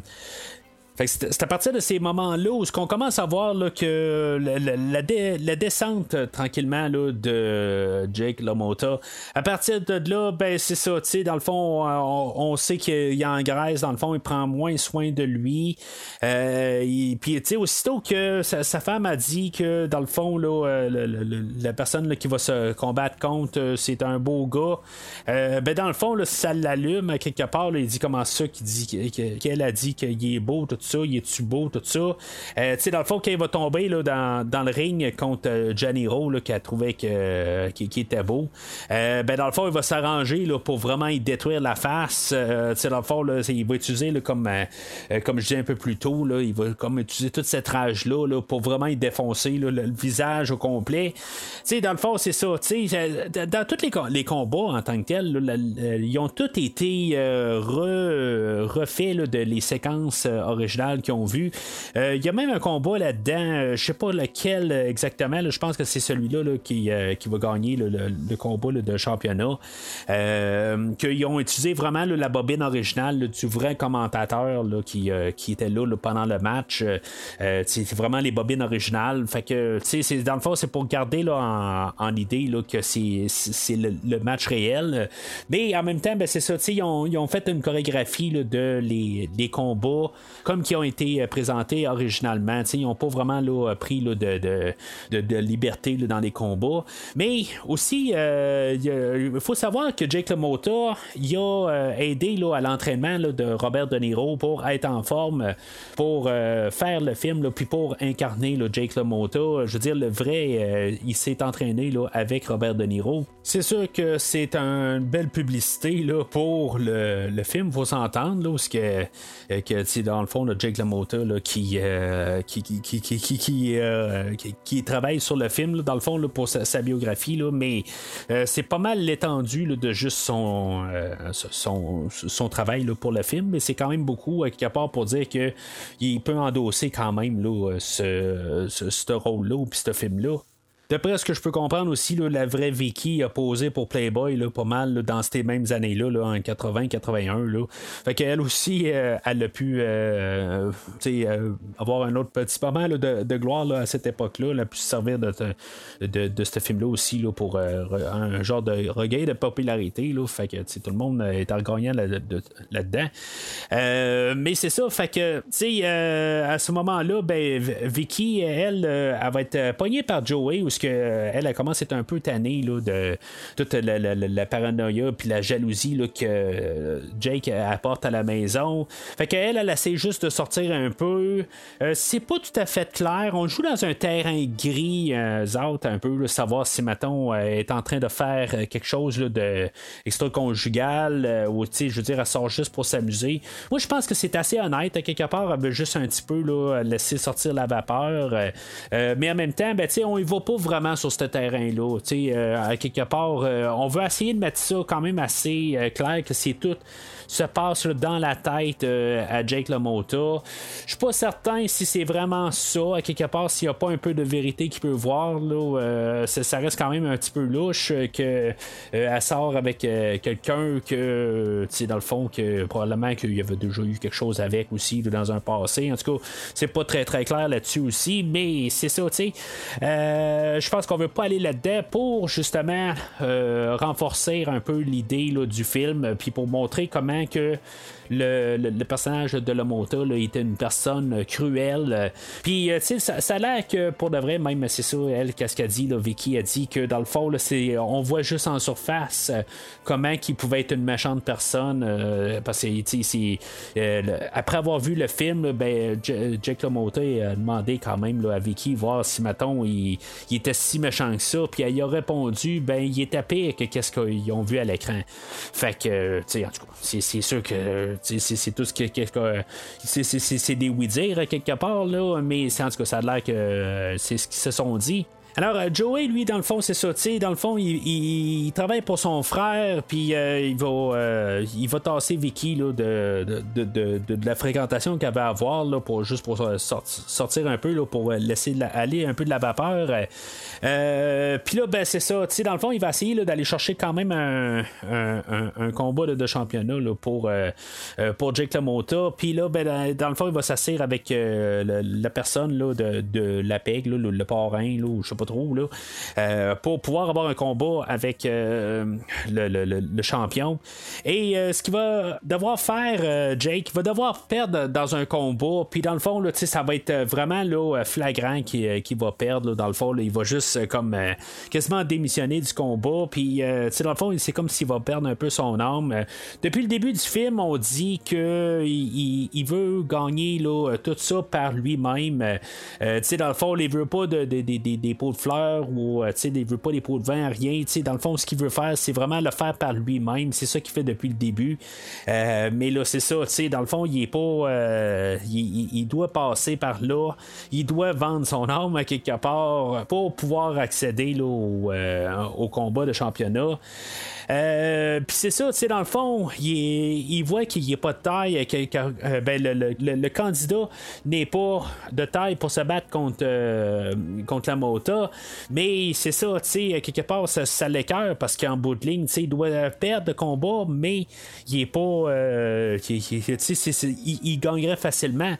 c'est à partir de ces moments-là où on commence à voir là, que la, descente euh, tranquillement là, de Jake LaMotta, à partir de là, ben c'est ça, dans le fond, on, sait qu'il engraisse, dans le fond, il prend moins soin de lui. Euh, puis, aussitôt que sa, femme a dit que, dans le fond, là, euh, la personne qui va se combattre contre, c'est un beau gars, ben dans le fond, là, ça l'allume quelque part, il dit comment ça, qu'il dit qu'elle a dit qu'il est beau, tout ça, il est-tu beau, tout ça? Euh, tu sais, dans le fond, quand il va tomber là, dans, dans le ring contre euh, Janiro, là, qui a trouvé que, euh, était beau, ben, dans le fond, il va s'arranger pour vraiment y détruire la face. tu sais, dans le fond, là, il va utiliser, là, comme, comme je disais un peu plus tôt, là, il va comme utiliser toute cette rage-là là, pour vraiment y défoncer le, visage au complet. Tu sais, dans le fond, c'est ça. Tu sais, dans tous les, les, combats en tant que tels, ils ont tous été re, refaits de les séquences originales qu'ils ont vu. Euh, il y a même un combat là-dedans, euh, je sais pas lequel exactement, je pense que c'est celui-là qui, euh, qui va gagner le, combat de championnat. qu'ils ont utilisé vraiment la bobine originale du vrai commentateur qui, qui était là, pendant le match. c'est vraiment les bobines originales. Fait que, c'est, dans le fond, c'est pour garder là, en, idée là, que c'est, le, match réel. Mais en même temps, ben, c'est ça, ils ont, ils ont fait une chorégraphie de les, les combats comme qui ont été euh, présentés originalement. ils n'ont pas vraiment pris là, de, de, liberté dans les combats. Mais aussi, euh, il faut savoir que Jake LaMotta a euh, aidé à l'entraînement de Robert De Niro pour être en forme, pour faire le film, puis pour incarner Jake LaMotta. Je veux dire, le vrai, il s'est entraîné avec Robert De Niro. C'est sûr que c'est une belle publicité pour le, le film, faut s'entendre, là, que, que dans le fond, Jake LaMotta là, qui, euh, qui, qui, qui, qui, euh, qui, travaille sur le film, dans le fond, là, pour sa, biographie, là, mais euh, c'est pas mal l'étendue de juste son, son, son, travail là, pour le film, mais c'est quand même beaucoup, quelque part, pour dire qu'il peut endosser quand même là, ce, ce, ce rôle-là, puis ce film-là. D'après ce que je peux comprendre aussi, la vraie Vicky a posé pour Playboy là, pas mal dans ces mêmes années-là, là, en 80-81. Fait qu'elle aussi, euh, elle a pu euh, euh, avoir un autre petit moment de, gloire à cette époque-là. Elle a pu se servir de, de, ce film-là aussi pour un genre de regain de popularité. Là. Fait que tout le monde est gagnant là-dedans. mais c'est ça, fait que à ce moment-là, ben, Vicky, elle, elle va être pognée par Joey aussi qu'elle, elle commence à être un peu tannée là, de toute la, paranoïa puis la jalousie que Jake apporte à la maison. Fait qu'elle, elle essaie juste de sortir un peu. Euh, c'est pas tout à fait clair. On joue dans un terrain gris, euh, un peu, savoir si, elle est en train de faire quelque chose là, de extra-conjugal euh, ou, je veux dire, elle sort juste pour s'amuser. Moi, je pense que c'est assez honnête. Quelque part, elle veut juste un petit peu laisser sortir la vapeur. Euh, mais en même temps, ben, on y va pas vraiment sur ce terrain-là. Euh, à quelque part, euh, on veut essayer de mettre ça quand même assez euh, clair que c'est tout se passe dans la tête à Jake LaMotta. Je suis pas certain si c'est vraiment ça, à quelque part, s'il n'y a pas un peu de vérité qu'il peut voir. Là, ça, reste quand même un petit peu louche que elle sort avec quelqu'un que, dans le fond, que probablement qu'il y avait déjà eu quelque chose avec aussi dans un passé. En tout cas, c'est pas très très clair là-dessus aussi, mais c'est ça, tu sais je pense qu'on veut pas aller là-dedans pour justement renforcer un peu l'idée du film, puis pour montrer comment que le, personnage de Lomota était une personne cruelle. Puis, euh, tu sais, ça, a l'air que pour de vrai, même c'est ça, elle, qu'est-ce qu'elle dit, Vicky a dit que dans le fond, là, on voit juste en surface euh, comment qu'il pouvait être une méchante personne. Euh, parce que, tu sais, après avoir vu le film, ben, Jake LaMotta a demandé quand même à Vicky voir si, mettons, il, était si méchant que ça. Puis elle a répondu, ben, il était pire que qu'est-ce qu'ils ont vu à l'écran. Fait que, tu sais, en tout cas, c'est sûr que c'est tout ce que. c'est des oui-dire quelque part, là, mais en tout cas, ça a l'air que c'est ce qu'ils se sont dit. Alors, euh, Joey, lui, dans le fond, c'est ça. dans le fond, il, travaille pour son frère, puis euh, il, va, euh, il va tasser Vicky là, de, de, de, de, la fréquentation qu'elle va avoir, là, pour, juste pour sortir un peu, là, pour laisser aller un peu de la vapeur. puis là, ben, c'est ça. dans le fond, il va essayer d'aller chercher quand même un, un, un, combat de championnat pour, pour Jake LaMotta. Puis là, ben, dans le fond, il va s'asseoir avec la personne là, de, la PEG, le, le parrain, là, je sais pas trop, là, euh, pour pouvoir avoir un combat avec euh, le, champion. Et euh, ce qu'il va devoir faire, Jake, il va devoir perdre dans un combat, puis dans le fond, là, ça va être vraiment flagrant qu'il va perdre. dans le fond, il va juste comme quasiment démissionner du combat, puis dans le fond, c'est comme s'il va perdre un peu son âme. Depuis le début du film, on dit qu'il il, veut gagner tout ça par lui-même. dans le fond, il veut pas de, des de fleurs ou euh, il ne veut pas des pots de vin, rien. Dans le fond, ce qu'il veut faire, c'est vraiment le faire par lui-même. C'est ça qu'il fait depuis le début. Euh, mais là, c'est ça. Dans le fond, il est pas. Euh, il, doit passer par là. Il doit vendre son âme à quelque part pour pouvoir accéder là, au, au combat de championnat. Euh, puis c'est ça, tu sais, dans le fond, il, voit qu'il n'y a pas de taille. Que, euh, ben, le, candidat n'est pas de taille pour se battre contre, euh, contre la Mota. Mais c'est ça, tu sais, quelque part, ça, ça l'écœure parce qu'en bout de ligne, tu sais, il doit perdre de combat, mais il est pas. il, il, gagnerait facilement.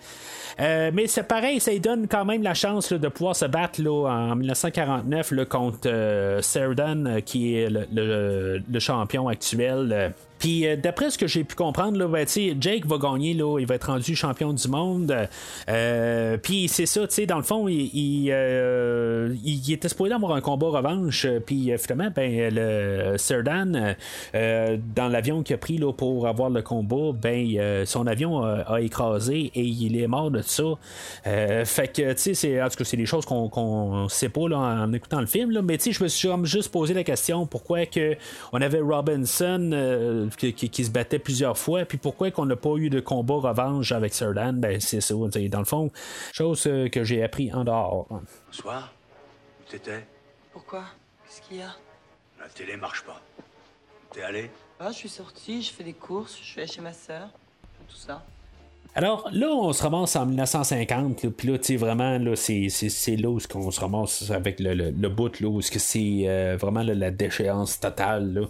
Euh, mais c'est pareil, ça donne quand même la chance de pouvoir se battre là, en 1949 contre euh, euh, qui est le champion actuel puis euh, d'après ce que j'ai pu comprendre, là, ben, Jake va gagner, là, il va être rendu champion du monde. Euh, puis c'est ça, dans le fond, il, il, euh, il, était supposé avoir un combat revanche. Puis finalement, ben, le Serdan, dans l'avion qu'il a pris là, pour avoir le combat, ben, son avion a, écrasé et il est mort de ça. fait que, tu sais, en tout cas, c'est des choses qu'on ne sait pas là, en écoutant le film. Là, mais je me suis juste posé la question pourquoi que on avait Robinson qui, se battait plusieurs fois. Puis pourquoi qu'on n'a pas eu de combat revanche avec Serdan? Ben, c'est ça. Dans le fond, chose euh, que j'ai appris en dehors. Bonsoir. Où t'étais? Pourquoi? Qu'est-ce qu'il y a? La télé marche pas. T'es allé? Ah, je suis sorti, je fais des courses, je suis allé chez ma soeur. Tout ça. Alors là, on se ramasse en 1950, puis là, tu vraiment, là, c'est, là où on se ramasse avec le, le, bout, là, où c'est euh, vraiment la déchéance totale.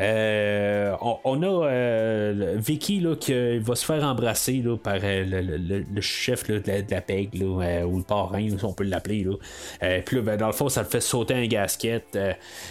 Euh, on, a euh, Vicky là, qui va se faire embrasser là, par le, chef de, la, PEG, là, ou le parrain, si on peut l'appeler. puis là, ben, dans le fond, ça le fait sauter un gasket.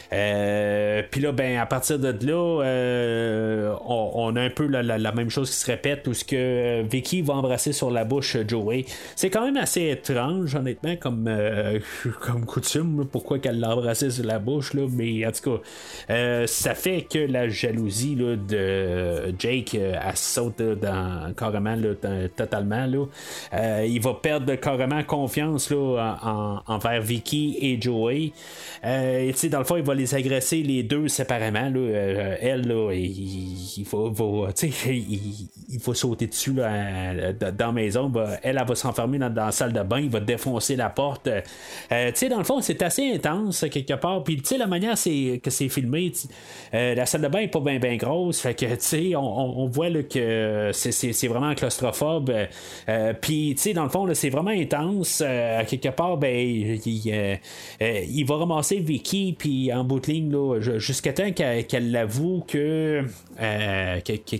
puis là, ben, à partir de là, on, a un peu la, la, même chose qui se répète, où ce que Vicky va embrasser sur la bouche Joey. C'est quand même assez étrange, honnêtement, comme, euh, comme coutume, pourquoi qu'elle l'a embrassé sur la bouche, là, mais en tout cas, euh, ça fait que la jalousie de Jake, euh, elle saute dans, carrément, totalement. Là. il va perdre carrément confiance là, en, envers Vicky et Joey. et dans le fond, il va les agresser les deux séparément. Là. elle, là, il, il, faut sauter dessus là, euh, dans la maison, elle, va s'enfermer dans, la salle de bain, il va défoncer la porte. Euh, tu sais, dans le fond, c'est assez intense quelque part. Puis, tu sais, la manière que c'est filmé, euh, la salle de bain est pas bien ben grosse. Fait que, tu sais, on, voit que c'est vraiment claustrophobe. Puis, tu sais, dans le fond, c'est vraiment intense. quelque part, ben, il, va ramasser Vicky, puis en bout de ligne, jusqu'à temps qu'elle l'avoue que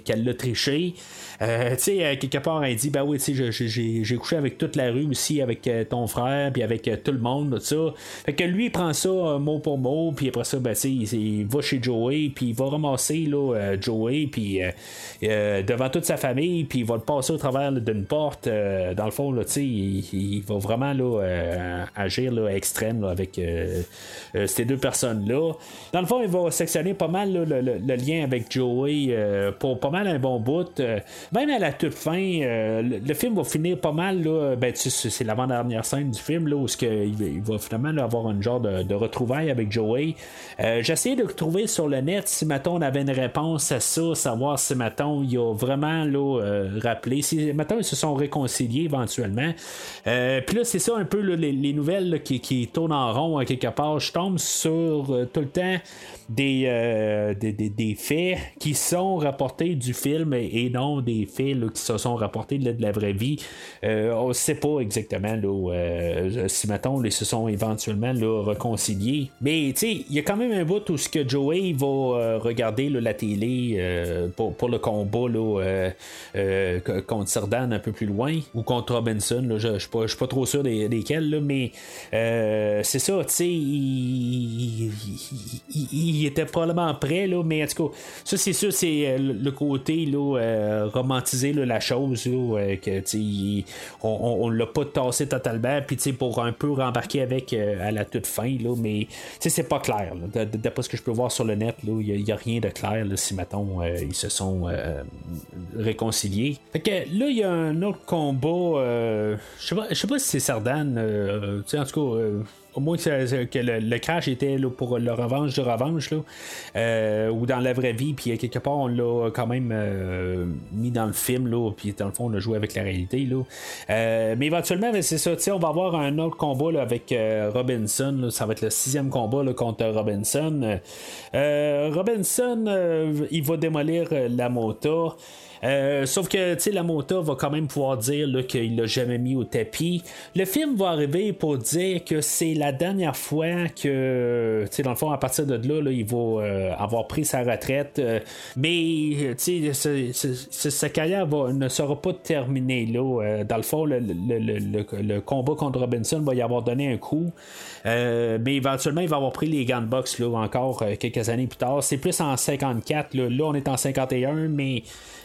qu'elle l'a triché. Tu sais, quelque part, elle dit Ben oui, tu sais, j'ai couché avec toute la rue aussi, avec ton frère, puis avec tout le monde, tout ça. Fait que lui, il prend ça mot pour mot, puis après ça, ben, il, il va chez Joey, puis il va ramasser là, Joey, puis devant toute sa famille, puis il va le passer au travers d'une porte. dans le fond, là, il, il, va vraiment là, agir là, extrême avec ces deux personnes-là. Dans le fond, il va sectionner pas mal le, lien avec Joey pour pas mal un bon bout. Même à la toute fin, le, film va finir pas mal. Là, ben, c'est l'avant-dernière scène du film là, où il, va finalement avoir un genre de, retrouvailles avec Joey. J'ai essayé de trouver sur le net si Maton avait une réponse à ça, savoir si Maton il a vraiment là, rappelé. Si Maton ils se sont réconciliés éventuellement. Puis là, c'est ça un peu les, nouvelles qui, qui, tournent en rond à quelque part. Je tombe sur tout le temps euh, des, des, faits qui sont rapportés du film et, non des faits qui se sont rapportés de, la vraie vie. Euh, on ne sait pas exactement euh, si, mettons, ils se sont éventuellement réconciliés. Mais il y a quand même un bout où ce que Joey va regarder la télé pour, le combat contre Sardan un peu plus loin ou contre Robinson. je ne suis pas, trop sûr des, desquels, mais c'est ça, tu sais, il était probablement prêt, là, mais en tout cas, ça c'est sûr, c'est euh, le côté là, euh, romantiser la chose, là, euh, que on, l'a pas tassé totalement, puis pour un peu rembarquer avec à la toute fin, là, mais c'est pas clair. D'après ce que je peux voir sur le net, il n'y a, rien de clair si mettons ils se sont réconciliés. Fait que là, il y a un autre combat. je sais pas, pas si c'est Sardan. en tout cas au moins que, le, crash était là, pour le revanche de revanche, là, euh, ou dans la vraie vie, puis quelque part on l'a quand même euh, mis dans le film, là, puis dans le fond on a joué avec la réalité. Là. Euh, mais éventuellement, ben, c'est ça, on va avoir un autre combat là, avec Robinson, ça va être le sixième combat là, contre Robinson. Robinson, il va démolir la moto. Euh, sauf que, tu sais, la mota va quand même pouvoir dire qu'il l'a jamais mis au tapis. Le film va arriver pour dire que c'est la dernière fois que, tu sais, dans le fond, à partir de là, il va euh, avoir pris sa retraite. Euh, mais, tu sais, sa carrière ne sera pas terminée là. dans le fond, le, combat contre Robinson va y avoir donné un coup. mais éventuellement, il va avoir pris les gants là, encore quelques années plus tard. C'est plus en 54. Là, là on est en 51, mais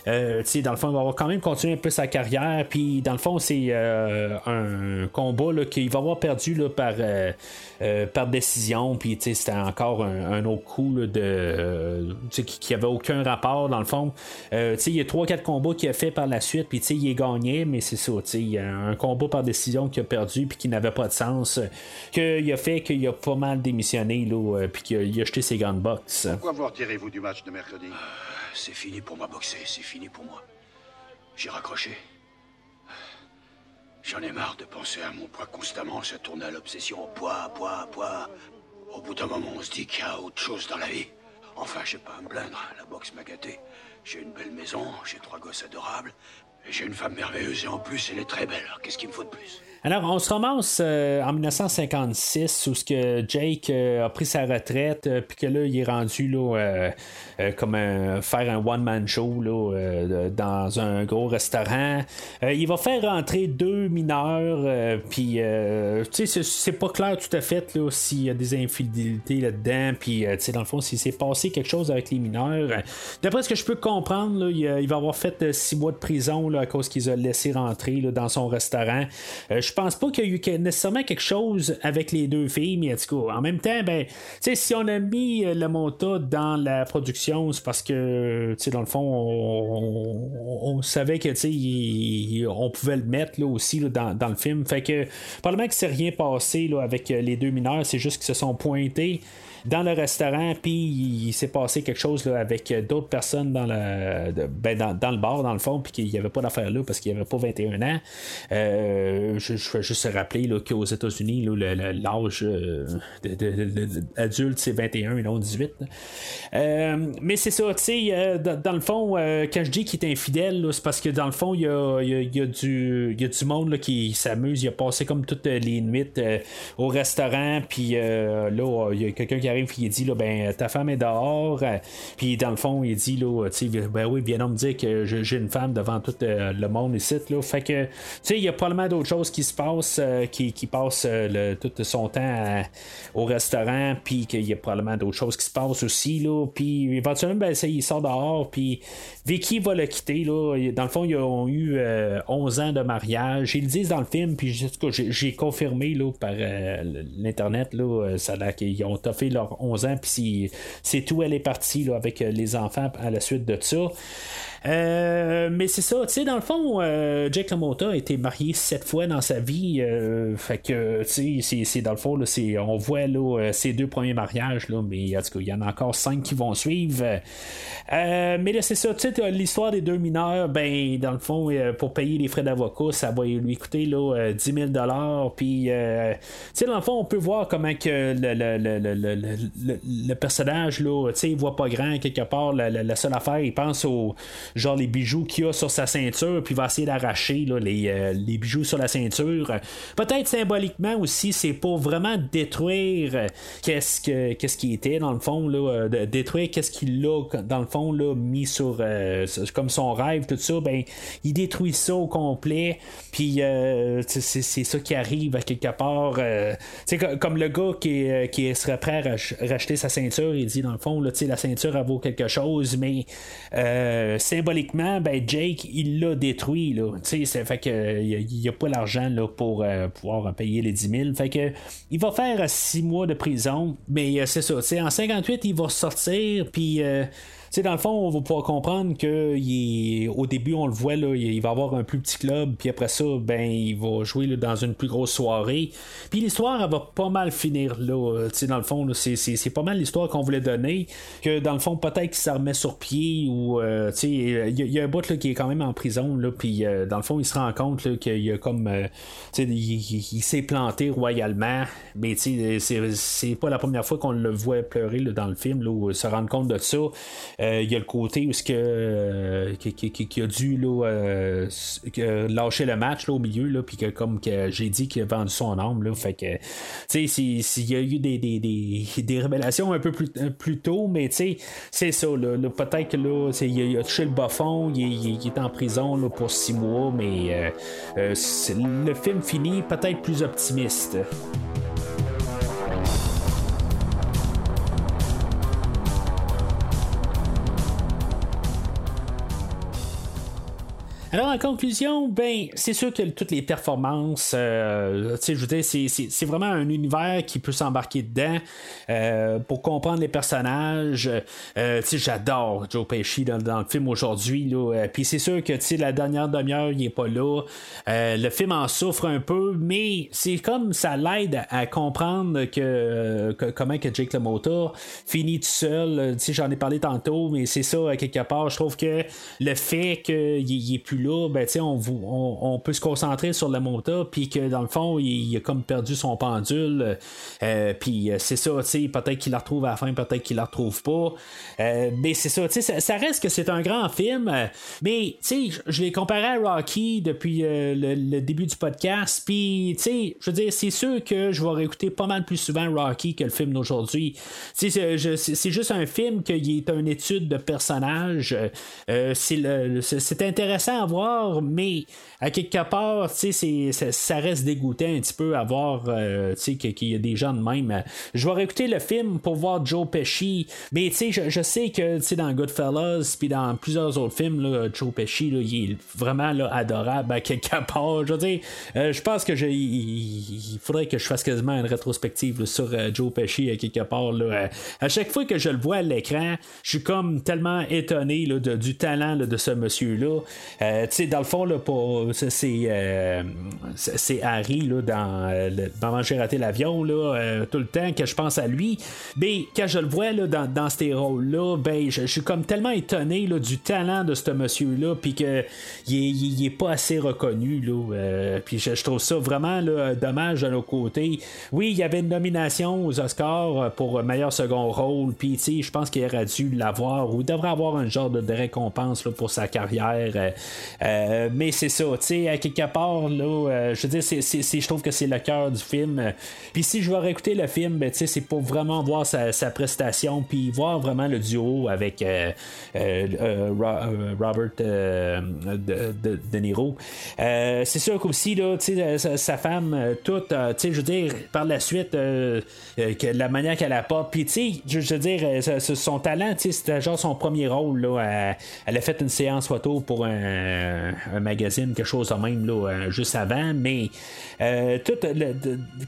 euh, dans le fond, il va avoir quand même continué un peu sa carrière. Puis, dans le fond, c'est euh, un combat qu'il va avoir perdu là, par, euh, par décision. Puis, c'était encore un, autre coup de, qui n'avait aucun rapport, dans le fond. il y a 3-4 combats qu'il a fait par la suite. Puis, il est gagné, mais c'est ça. Il y a un combat par décision qu'il a perdu. Puis, qui n'avait pas de sens. Qu'il a fait qu'il a pas mal démissionné. Là, puis qu'il a, jeté ses gants de boxe. Pourquoi vous retirez-vous du match de mercredi? C'est fini pour moi boxer, c'est fini pour moi. J'ai raccroché. J'en ai marre de penser à mon poids constamment, ça tourne à l'obsession. Poids, poids, poids. Au bout d'un moment, on se dit qu'il y a autre chose dans la vie. Enfin, je pas à me plaindre, la boxe m'a gâté. J'ai une belle maison, j'ai trois gosses adorables, et j'ai une femme merveilleuse, et en plus, elle est très belle. Qu'est-ce qu'il me faut de plus? Alors, on se ramasse euh, en 1956 où ce que Jake euh, a pris sa retraite, euh, puis que là, il est rendu là, comme faire un one-man show là, dans un gros restaurant. il va faire rentrer deux mineurs, puis tu sais, c'est pas clair tout à fait s'il y a des infidélités là-dedans, puis tu sais, dans le fond, s'il s'est passé quelque chose avec les mineurs. D'après ce que je peux comprendre, là, il, va avoir fait six mois de prison là, à cause qu'ils ont laissé rentrer là, dans son restaurant pense pas qu'il y a eu nécessairement quelque chose avec les deux filles, mais en même temps, ben, si on a mis euh, la monta dans la production, c'est parce que, dans le fond, on, savait que, on pouvait le mettre là, aussi dans, le film. Fait que, probablement que c'est rien passé là, avec euh, les deux mineurs, c'est juste qu'ils se sont pointés dans le restaurant, puis il, s'est passé quelque chose là, avec d'autres personnes dans le, ben, dans, le bar, dans le fond, puis qu'il n'y avait pas d'affaire là parce qu'il n'y avait pas 21 ans. Euh, je, je vais juste rappeler qu'aux États-Unis, l'âge euh, adulte, c'est 21 et non 18. Euh, mais c'est ça, tu sais, dans, le fond, quand je dis qu'il est infidèle, c'est parce que dans le fond, il y a, du, y a du monde qui s'amuse. Il a passé comme toutes les nuits au restaurant, puis là, il y a quelqu'un qui arrive arrive et il dit là, ben, ta femme est dehors. Puis dans le fond, il dit là, ben oui, viens donc me dire que j'ai une femme devant tout le monde ici. Là. Fait que, tu sais, il y a probablement d'autres choses qui se passent, qui, qui passent tout son temps au restaurant, puis qu'il y a probablement d'autres choses qui se passent aussi. Là. Puis éventuellement, ben, il sort dehors, puis Vicky va le quitter. Là. Dans le fond, ils ont eu 11 ans de mariage. Ils le disent dans le film, puis j'ai confirmé là, par l'Internet, là, ça qu'ils ont toffé leurs 11 ans, puis c'est tout, elle est partie là, avec les enfants à la suite de ça. Euh, mais c'est ça, tu sais, dans le fond, euh, Jake LaMotta a été marié sept fois dans sa vie. Euh, fait que, tu sais, c'est dans le fond, là, on voit là, ses deux premiers mariages, là, mais en tout cas, il y en a encore cinq qui vont suivre. mais là, c'est ça, tu sais, l'histoire des deux mineurs, ben, dans le fond, pour payer les frais d'avocat, ça va lui coûter là, 10 000 Puis, tu sais, dans le fond, on peut voir comment que le, le, le, le personnage, là, tu sais, il voit pas grand quelque part. La, seule affaire, il pense au genre les bijoux qu'il a sur sa ceinture, puis il va essayer d'arracher les, euh, les, bijoux sur la ceinture. Peut-être symboliquement aussi, c'est pour vraiment détruire euh, qu'est-ce que qu'est-ce qui était dans le fond, là, euh, détruire qu'est-ce qu'il a dans le fond là, mis sur comme son rêve, tout ça, ben il détruit ça au complet, puis c'est, ça qui arrive à quelque part. c'est comme le gars qui, qui serait prêt à racheter sa ceinture, il dit dans le fond, là, la ceinture elle vaut quelque chose, mais c'est symboliquement, ben Jake, il l'a détruit. Là. Fait que il n'y a, pas l'argent pour euh, pouvoir payer les 10 000. Fait que il va faire 6 mois de prison. Mais euh, c'est ça. En 58, il va sortir. Puis euh, sais, dans le fond, on va pouvoir comprendre que il au début, on le voit, là, il va avoir un plus petit club, puis après ça, ben, il va jouer dans une plus grosse soirée. Puis l'histoire, elle va pas mal finir là. Tu sais, dans le fond, c'est pas mal l'histoire qu'on voulait donner. Que dans le fond, peut-être qu'il se remet sur pied ou, euh, tu sais, il y, a un bout là, qui est quand même en prison, là, puis euh, dans le fond, il se rend compte qu'il y a comme, euh, tu sais, il, s'est planté royalement, mais tu sais, c'est pas la première fois qu'on le voit pleurer dans le film, là, où se rendre compte de ça. Euh, il y a le côté où que, euh, qui, a dû là, euh, lâcher le match là, au milieu, là, puis que comme que j'ai dit qu'il a vendu son âme. Là, fait que s'il y a eu des, des, des, révélations un peu plus, plus tôt, mais c'est ça. Là, peut-être que là, il a, touché le bas fond, il, est en prison là, pour six mois, mais le film finit peut-être plus optimiste. Alors, en conclusion, ben, c'est sûr que toutes les performances, euh, je veux dire, c'est, vraiment un univers qui peut s'embarquer dedans euh, pour comprendre les personnages. Euh, j'adore Joe Pesci dans, le film aujourd'hui. Puis c'est sûr que la dernière demi-heure, il est pas là. le film en souffre un peu, mais c'est comme ça l'aide à, comprendre que, comment que Jake LaMotta finit tout seul. J'en ai parlé tantôt, mais c'est ça, quelque part. Je trouve que le fait qu'il est plus là, ben, on, on, peut se concentrer sur le monta, puis que dans le fond, il, a comme perdu son pendule. Euh, puis euh, c'est ça, peut-être qu'il la retrouve à la fin, peut-être qu'il la retrouve pas. Euh, mais c'est ça, ça, ça reste que c'est un grand film. mais je l'ai comparé à Rocky depuis le, début du podcast. Puis, je veux dire, c'est sûr que je vais réécouter pas mal plus souvent Rocky que le film d'aujourd'hui. C'est juste un film qui est une étude de personnage. c'est intéressant à mais à quelque part, ça, ça reste dégoûtant un petit peu à voir euh, qu'il y a des gens de même. Je vais réécouter le film pour voir Joe Pesci, mais je, je sais que dans Goodfellas, puis dans plusieurs autres films, Joe Pesci, il est vraiment adorable à quelque part. Je veux dire, euh, je pense que il, faudrait que je fasse quasiment une rétrospective sur euh, Joe Pesci à quelque part. À chaque fois que je le vois à l'écran, je suis comme tellement étonné là, du talent de ce monsieur-là. Euh, dans le fond, là, pour, c'est, euh, c'est Harry là, dans euh, Maman, j'ai raté l'avion là, tout le temps que je pense à lui. Mais quand je le vois là, dans, dans ces rôles-là, ben, je, suis comme tellement étonné là, du talent de ce monsieur-là, puis qu'il il, est pas assez reconnu. Là, puis je, trouve ça vraiment là, dommage de nos côtés. Oui, il y avait une nomination aux Oscars pour meilleur second rôle, puis je pense qu'il aurait dû l'avoir, ou il devrait avoir un genre de, récompense là, pour sa carrière. Mais c'est ça, tu sais, à quelque part, là, je veux dire, c'est, je trouve que c'est le cœur du film. Puis si je vais réécouter le film, ben, tu sais, c'est pour vraiment voir sa, prestation, puis voir vraiment le duo avec Robert de, Niro. c'est sûr qu'aussi, là, tu sais, sa, sa, femme, toute, tu sais, je veux dire, par la suite, que la manière qu'elle a pas, puis tu sais, je, veux dire, son talent, tu sais, c'était genre son premier rôle, là, elle, a fait une séance photo pour un, magazine, quelque chose de même, là, euh, juste avant, mais euh, toute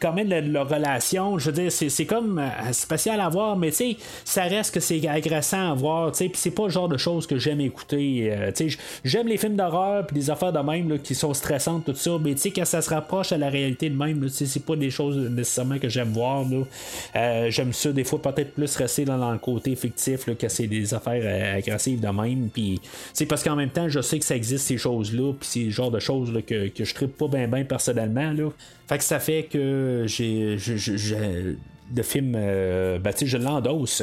quand même leur relation, je veux dire, c'est comme euh, spécial à voir, mais tu sais, ça reste que c'est agressant à voir, tu sais, puis c'est pas le genre de choses que j'aime écouter, tu sais, j'aime les films d'horreur, puis des affaires de même, là, qui sont stressantes, tout ça, mais tu sais, quand ça se rapproche à la réalité de même, c'est pas des choses nécessairement que j'aime voir, j'aime ça, des fois, peut-être plus rester dans, le côté fictif, là, que c'est des affaires agressives de même, puis c'est parce qu'en même temps, je sais que ça existe ces choses-là, puis c'est le genre de choses là, que, que je tripe pas bien bien personnellement. Là. Fait que ça fait que j'ai, le film, euh, ben, je l'endosse.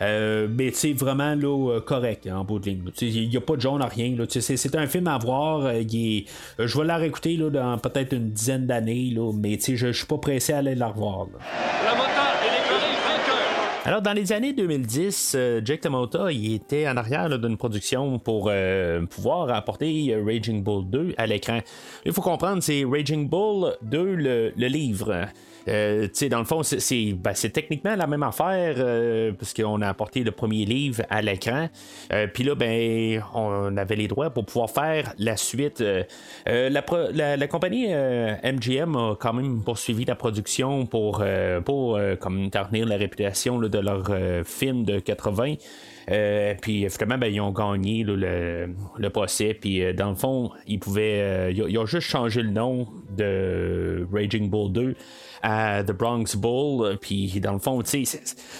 Euh, mais c'est vraiment là, correct en bout de ligne. Il n'y a pas de jaune à rien. C'est un film à voir. Euh, je vais la réécouter là, dans peut-être une dizaine d'années, mais je ne suis pas pressé à aller la revoir. Alors, dans les années 2010, euh, Jake LaMotta il était en arrière d'une production pour euh, pouvoir apporter Raging Bull 2 à l'écran. Il faut comprendre, c'est Raging Bull 2, le livre. Euh, dans le fond, ben, c'est techniquement la même affaire, euh, parce qu'on a apporté le premier livre à l'écran. Euh, puis là, ben, on avait les droits pour pouvoir faire la suite. La, compagnie MGM a quand même poursuivi la production pour, pour comme la réputation de leur film de 80. puis finalement, ben, ils ont gagné le, le, procès. Puis dans le fond, ils pouvaient. ils, ont juste changé le nom de Raging Bull 2 à The Bronx Bull. Euh, puis dans le fond,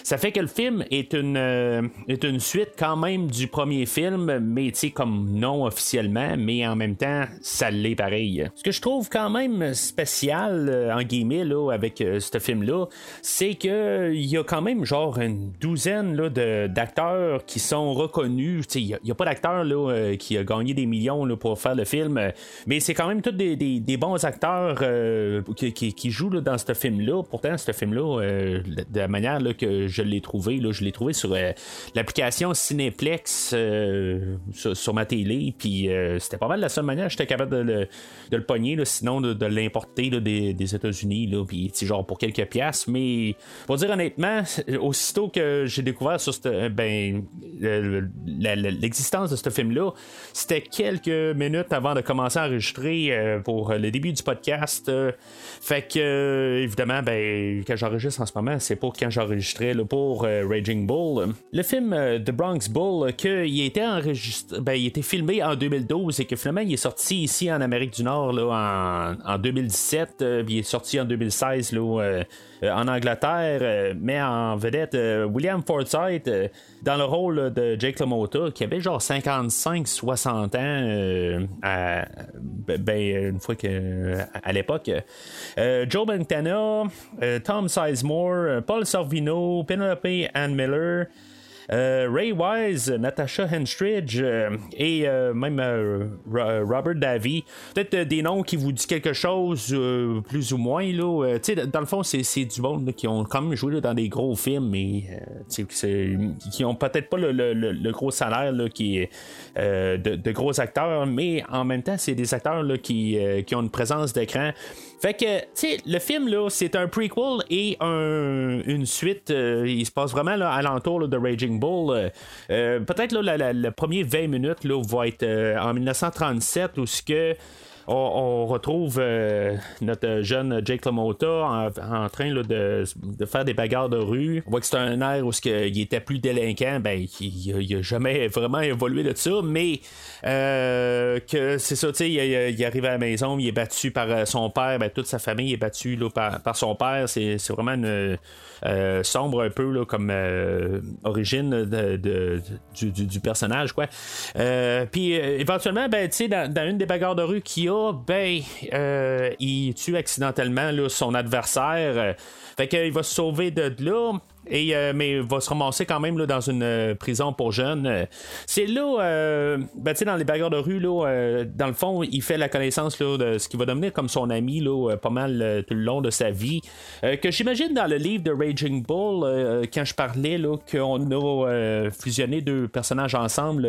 ça fait que le film est une, euh, est une suite quand même du premier film, mais comme non officiellement, mais en même temps, ça l'est pareil. Ce que je trouve quand même spécial, euh, en guillemets, là, avec ce film-là, c'est qu'il y a quand même genre une douzaine là, d'acteurs qui sont reconnus. Il n'y a, pas d'acteur qui a gagné des millions là, pour faire le film, mais c'est quand même tous des, des, bons acteurs qui, qui, jouent dans ce film-là. Pourtant, ce film-là, euh, de la manière que je l'ai trouvé, là, je l'ai trouvé sur euh, l'application Cineplex euh, sur, ma télé. Puis c'était pas mal la seule manière j'étais capable de le, de le pogner, sinon de, l'importer des, des États-Unis. Puis genre pour quelques piastres. Mais pour dire honnêtement, aussitôt que j'ai découvert sur ben, l'existence de ce film-là, c'était quelques minutes avant de commencer à enregistrer pour le début du podcast. fait que évidemment, ben, quand j'enregistre en ce moment, c'est pour quand j'enregistrais pour euh, Raging Bull. Le film euh, The Bronx Bull, que, il, était enregistré, ben, il filmé en 2012 et que finalement il est sorti ici en Amérique du Nord là, en, en 2017, euh, puis il est sorti en 2016 là, euh, en Angleterre, euh, met en vedette euh, William Forsythe dans le rôle de Jake LaMotta, qui avait genre 55-60 ans ben, une fois que à l'époque. Joe Montana, Tom Sizemore, Paul Sorvino, Penelope Ann Miller. Euh, Ray Wise, Natasha Henstridge euh, et euh, même Robert Davy. Peut-être des noms qui vous disent quelque chose, plus ou moins. Là. dans le fond, c'est, du monde qui ont quand même joué dans des gros films, mais qui ont peut-être pas le, gros salaire de, gros acteurs, mais en même temps, c'est des acteurs qui, ont une présence d'écran fait que, tu le film, c'est un prequel et une suite. Il se passe vraiment là, à l'entour de Raging Bull. Euh, euh, peut-être le premier 20 minutes là, va être en 1937 où ce que on, retrouve euh, notre jeune Jake LaMotta en, train de, faire des bagarres de rue. On voit que c'est un air où il était plus délinquant. Ben, il, n'a jamais vraiment évolué de ça, mais euh, que c'est ça, tu sais, il, arrive à la maison, il est battu par euh, son père, ben, toute sa famille est battue par, son père. C'est, vraiment une. sombre un peu comme origine du, personnage puis éventuellement ben dans, dans, une des bagarres de rue qu'il y a ben, euh, il tue accidentellement son adversaire. fait qu'il va se sauver de là. Et, mais il va se ramasser quand même là, dans une prison pour jeunes. C'est là, ben, dans les bagarres de rue, là, dans le fond, il fait la connaissance là, de ce qui va devenir comme son ami là, pas mal tout le long de sa vie. que j'imagine dans le livre de Raging Bull, quand je parlais qu'on a fusionné deux personnages ensemble,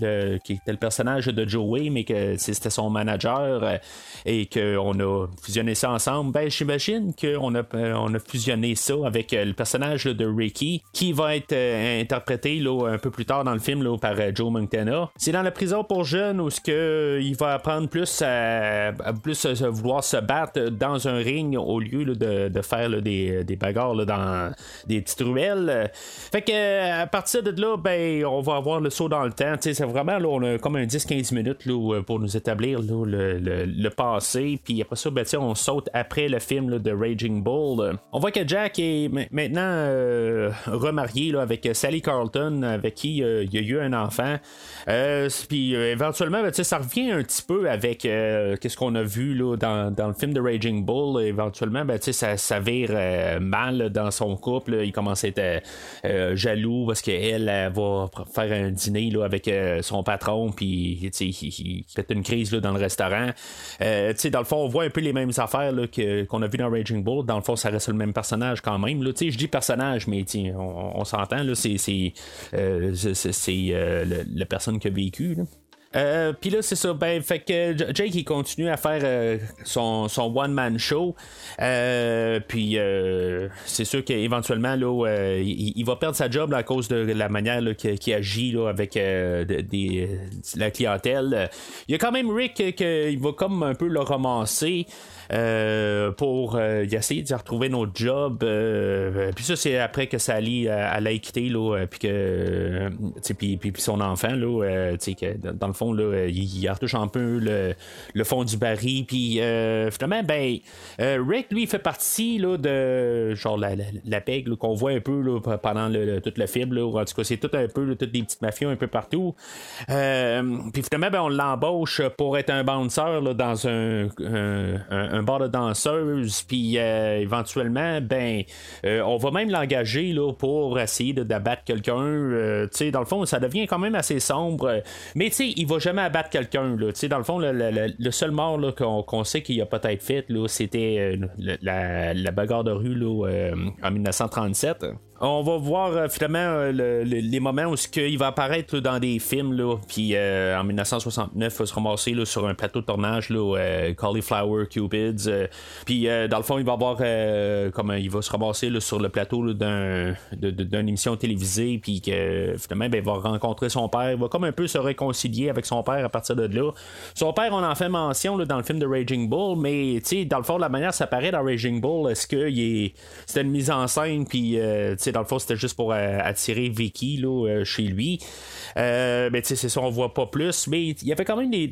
le, qui était le personnage de Joey, mais que c'était son manager et qu'on a fusionné ça ensemble, ben j'imagine qu'on a, on a fusionné ça avec le personnage de Ricky, qui va être interprété là, un peu plus tard dans le film là, par Joe Montana. C'est dans la prison pour jeunes où ce que il va apprendre plus à, plus vouloir se battre dans un ring au lieu de, de, faire des, des, bagarres dans des petites ruelles. Fait que à partir de là, ben on va avoir le saut dans le temps. C'est vraiment là, on a comme un 10-15 minutes là, pour nous établir là, le, le, passé. Puis après ça, ben, on saute après le film de Raging Bull. On voit que Jack est maintenant euh, remarié avec Sally Carlton, avec qui euh, il y a eu un enfant. Euh, puis éventuellement, ben, ça revient un petit peu avec qu'est-ce qu'on a vu là, dans, dans, le film de Raging Bull. Éventuellement, ben, ça, ça vire mal dans son couple. Il commence à être jaloux parce qu'elle elle, va faire un dîner là, avec son patron. Puis il, il, fait une crise là, dans le restaurant. dans le fond, on voit un peu les mêmes affaires qu'on a vu dans Raging Bull. Dans le fond, ça reste le même personnage quand même. Je dis personnage, mais on, s'entend, c'est, c'est, euh, euh, la personne qui a vécu. Euh, puis là, c'est ça. Ben, fait que Jake, il continue à faire son, son one-man show. Puis, c'est sûr qu'éventuellement, là, il, va perdre sa job à cause de la manière qu'il agit là, avec la clientèle. Il y a quand même Rick qui va comme un peu le romancer. Euh, pour euh, essayer de retrouver notre job. Euh, puis ça, c'est après que Sally elle a quitté, là, puis que puis, puis, son enfant, là, que dans le fond, là, il, retouche un peu le, le fond du baril. Puis finalement, ben, Rick, lui, fait partie là, de genre la, la, peg qu'on voit un peu là, pendant le, tout le film. Là, en tout cas, c'est tout un peu, toutes des petites mafias un peu partout. puis finalement, ben, on l'embauche pour être un bouncer là, dans un, un un bar de danseuse, puis euh, éventuellement, ben, euh, on va même l'engager là, pour essayer d'abattre quelqu'un. Euh, dans le fond, ça devient quand même assez sombre. Mais il va jamais abattre quelqu'un. Dans le fond, le, seul mort qu'on sait qu'il a peut-être fait, c'était la, la, bagarre de rue là, en 1937 on va voir euh, finalement euh, les moments où il va apparaître dans des films là, puis euh, en 1969 il va se ramasser sur un plateau de tournage là, Cauliflower Cupids puis dans le fond il va avoir comme il va se ramasser sur le plateau d'un, d'une émission télévisée. Puis que finalement ben, il va rencontrer son père. Il va comme un peu se réconcilier avec son père à partir de là. Son père on en fait mention dans le film de Raging Bull mais dans le fond la manière ça apparaît dans Raging Bull est-ce que c'était une mise en scène puis dans le fond, c'était juste pour euh, attirer Vicky là, euh, chez lui. Euh, mais tu sais, c'est ça, on voit pas plus. Mais il y avait quand même des,